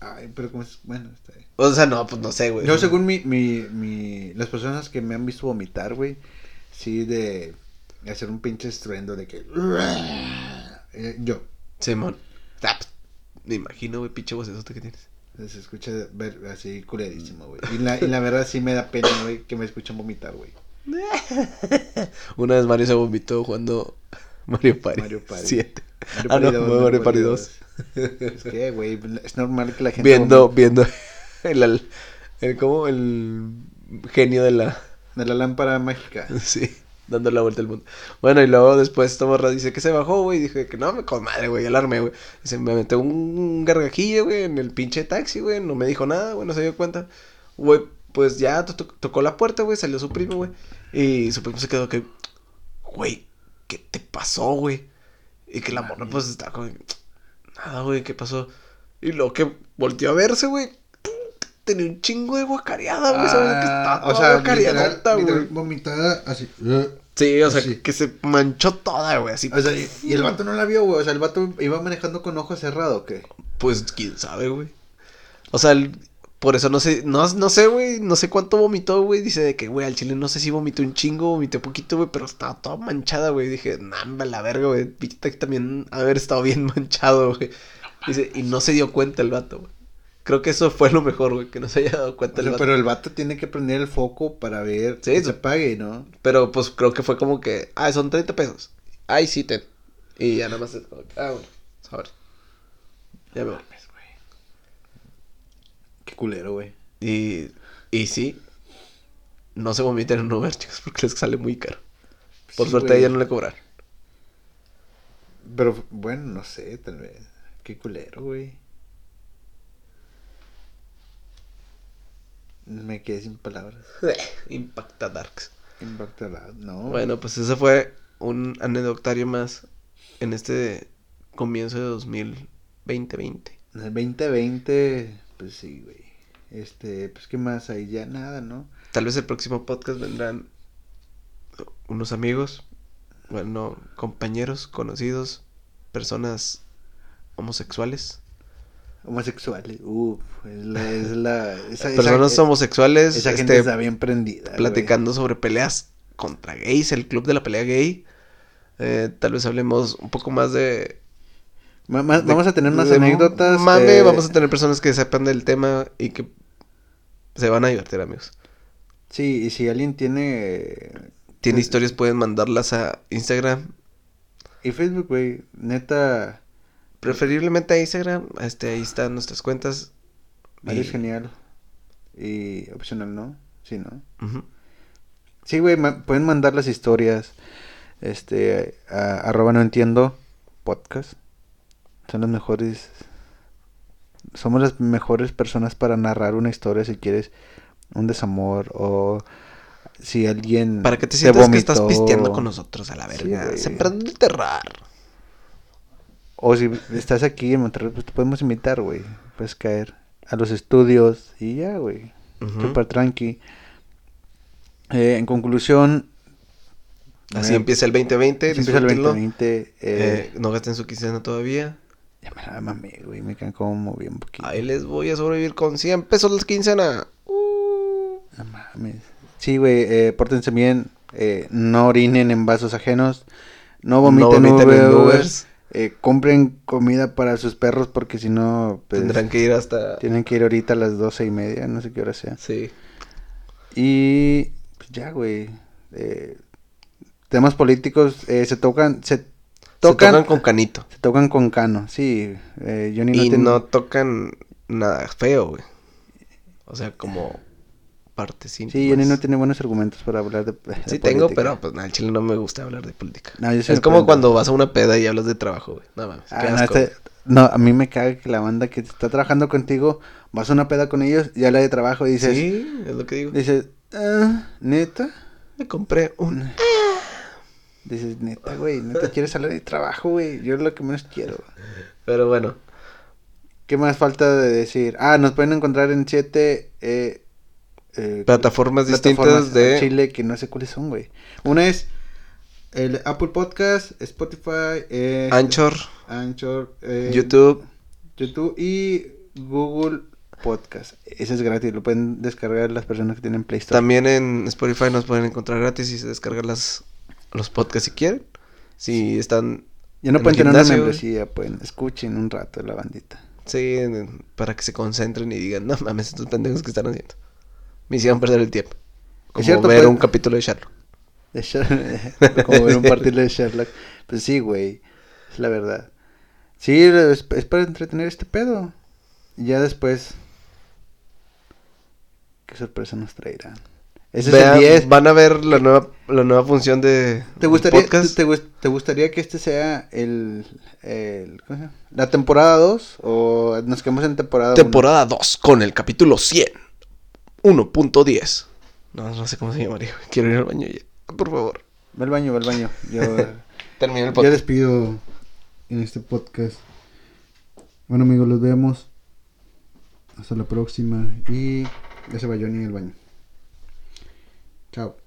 ay, pero como es... Bueno, está bien. O sea, no, pues no sé, güey. Yo según mi, mi, mi... Las personas que me han visto vomitar, güey, sí de hacer un pinche estruendo de que... Eh, yo. Simón. Me imagino, güey, pinche vocesote que tienes. Se escucha ver, así culerísimo, güey. Y la, y la verdad sí me da pena, güey, que me escuchan vomitar, güey. <laughs> Una vez Mario se vomitó jugando Mario Party. Mario Party. 7. Mario Ah, no, Mario Mario Party Party 2. Es que, güey, es normal que la gente... Viendo, vomite. viendo <laughs> el, el, el, ¿cómo? El genio de la... De la lámpara mágica. <laughs> Sí, dando la vuelta al mundo. Bueno, y luego después esta morra dice que se bajó, güey. Y dije que no, me con madre, güey, alarme, güey. Dice, me metí un gargajillo, güey, en el pinche taxi, güey. No me dijo nada, güey, no se dio cuenta. Güey, pues ya to- to- tocó la puerta, güey, salió su primo, güey. Y su primo se quedó que, güey, ¿qué te pasó, güey? Y que la morra, pues, está como, nada, güey, ¿qué pasó? Y luego que volteó a verse, güey. Tenía un chingo de guacareada, güey. ¿sabes? que Ah, está o sea, literal, güey. literal, vomitada así. Sí, o sea, que se manchó toda, güey, así. O sea, y, y el vato no la vio, güey. O sea, el vato iba manejando con ojo cerrado, ¿o qué? Pues quién sabe, güey. O sea, el- por eso no sé, no, no sé, güey, no sé cuánto vomitó, güey. Dice de que, güey, al chile no sé si vomitó un chingo, vomitó poquito, güey, pero estaba toda manchada, güey. Dije, namba, la verga, güey. También haber estado bien <laughs> manchado, güey. Dice, y no se dio cuenta el vato, güey. Creo que eso fue lo mejor, güey, que no se haya dado cuenta O el sea, vato. pero el vato tiene que prender el foco para ver Sí, que eso- se apague, ¿no? Pero pues creo que fue como que, ah, son 30 pesos. Ay, sí, ten. Y ya nada más, es como que, ah, bueno, sobre. Ya me voy. Qué culero, güey. Y, y sí, no se vomiten en un Uber, <laughs> chicos, porque les sale muy caro. Por Sí, suerte a ella no le cobraron. Pero, bueno, no sé, tal vez. Qué culero, güey. Me quedé sin palabras. <laughs> Impacta Darks. Impactada, no. Bueno, pues ese fue un anecdotario más en este comienzo de 2020. En el 2020, pues sí, güey. Este, pues qué más ahí ya nada, ¿no? Tal vez el próximo podcast vendrán unos amigos, bueno, compañeros, conocidos, personas homosexuales. Homosexuales, uff, es la, es la, esa, esa- personas homosexuales esa gente este, está bien prendida. güey. platicando sobre peleas contra gays, el club de la pelea gay. Eh, tal vez hablemos un poco más de... Ma- ma- de- vamos a tener de anécdotas. Mame, eh, vamos a tener personas que sepan del tema y que se van a divertir, amigos. Sí, y si alguien tiene... Tiene eh, historias, pueden mandarlas a Instagram. Y Facebook, güey, neta, Preferiblemente a Instagram. Este, ahí están nuestras cuentas. ahí es Y- genial. Y opcional, ¿no? Sí, ¿no? Ujú. Sí, güey, ma- pueden mandar las historias. Este, a, arroba no entiendo podcast. Son las mejores. Somos las mejores personas para narrar una historia si quieres un desamor o si alguien. Para que te sientas que estás pisteando con nosotros a la verga. Sembrando el terrar. O si estás aquí en Monterrey, pues te podemos invitar, güey. Puedes caer a los estudios y ya, güey. Ujú. Súper tranqui. Eh, en conclusión. Así eh, empieza el 2020. así empieza el disfrútenlo. 2020. Eh, Eh, no gasten su quincena todavía. Ya me la mamé, güey. Me quedan como bien poquito. Ahí les voy a sobrevivir con 100 pesos la quincena. Uh. No mames. Sí, güey. Eh, pórtense bien. No orinen en vasos ajenos. No vomiten, No vomiten en Ubers. Eh, compren comida para sus perros porque si no, pues, Tendrán que ir hasta... tienen que ir ahorita a las doce y media. No sé qué hora sea. Sí. Y pues ya, güey. Eh, temas políticos eh, se tocan, se Se tocan, con canito. se tocan con cano. Sí, Johnny no Y no tocan nada feo, güey. O sea, como partes Sí, íntimas. Johnny no tiene buenos argumentos para hablar de, de Sí tengo, pero pues al chile no me gusta hablar de política. No, sí es como prendo. cuando vas a una peda y hablas de trabajo, güey. No mames. Ah, no, este- no, a mí me caga que la banda que está trabajando contigo, vas a una peda con ellos y habla de trabajo y dices, Sí, es lo que digo. dices, Ah, ¿Neta? Me compré un... Dices, neta, güey, neta quieres salir de trabajo, güey. Yo es lo que menos quiero. Pero bueno, ¿Qué más falta de decir? Ah, nos pueden encontrar en siete eh, eh, plataformas plataformas distintas de... Chile que no sé cuáles son, güey. Una es el Apple Podcast, Spotify, eh, Anchor, Anchor, eh, YouTube, YouTube y Google Podcast. Ese es gratis, lo pueden descargar las personas que tienen Play Store. También en Spotify nos pueden encontrar gratis y se descargan las, los podcasts si quieren. Si están... Ya no en pueden tener una membresía, pueden escuchen un rato la bandita. Sí, para que se concentren y digan, no mames, estos pendejos que están haciendo. Me hicieron perder el tiempo. Como cierto, ver pues- un capítulo de Sherlock. <laughs> De Sher- Como ver un partido de Sherlock. Pues sí, güey. Es la verdad. Sí, es, es para entretener este pedo. Y ya después. ¿Qué sorpresa nos traerán? Ese Vean- es el 10. Van a ver la nueva, la nueva función de ¿Te gustaría, podcast. te, gust- te gustaría que este sea el. el ¿cómo se llama? ¿La temporada 2? ¿O nos quedamos en temporada 1? Temporada 2 con el capítulo 100. 1.10. No, no sé cómo se llamaría. Quiero ir al baño ya. Por favor. Ve al baño, ve al baño. Yo, <laughs> Termina el yo podcast. despido en este podcast. Bueno, amigos, los vemos. Hasta la próxima. Y ya se va Johnny al baño. Chao.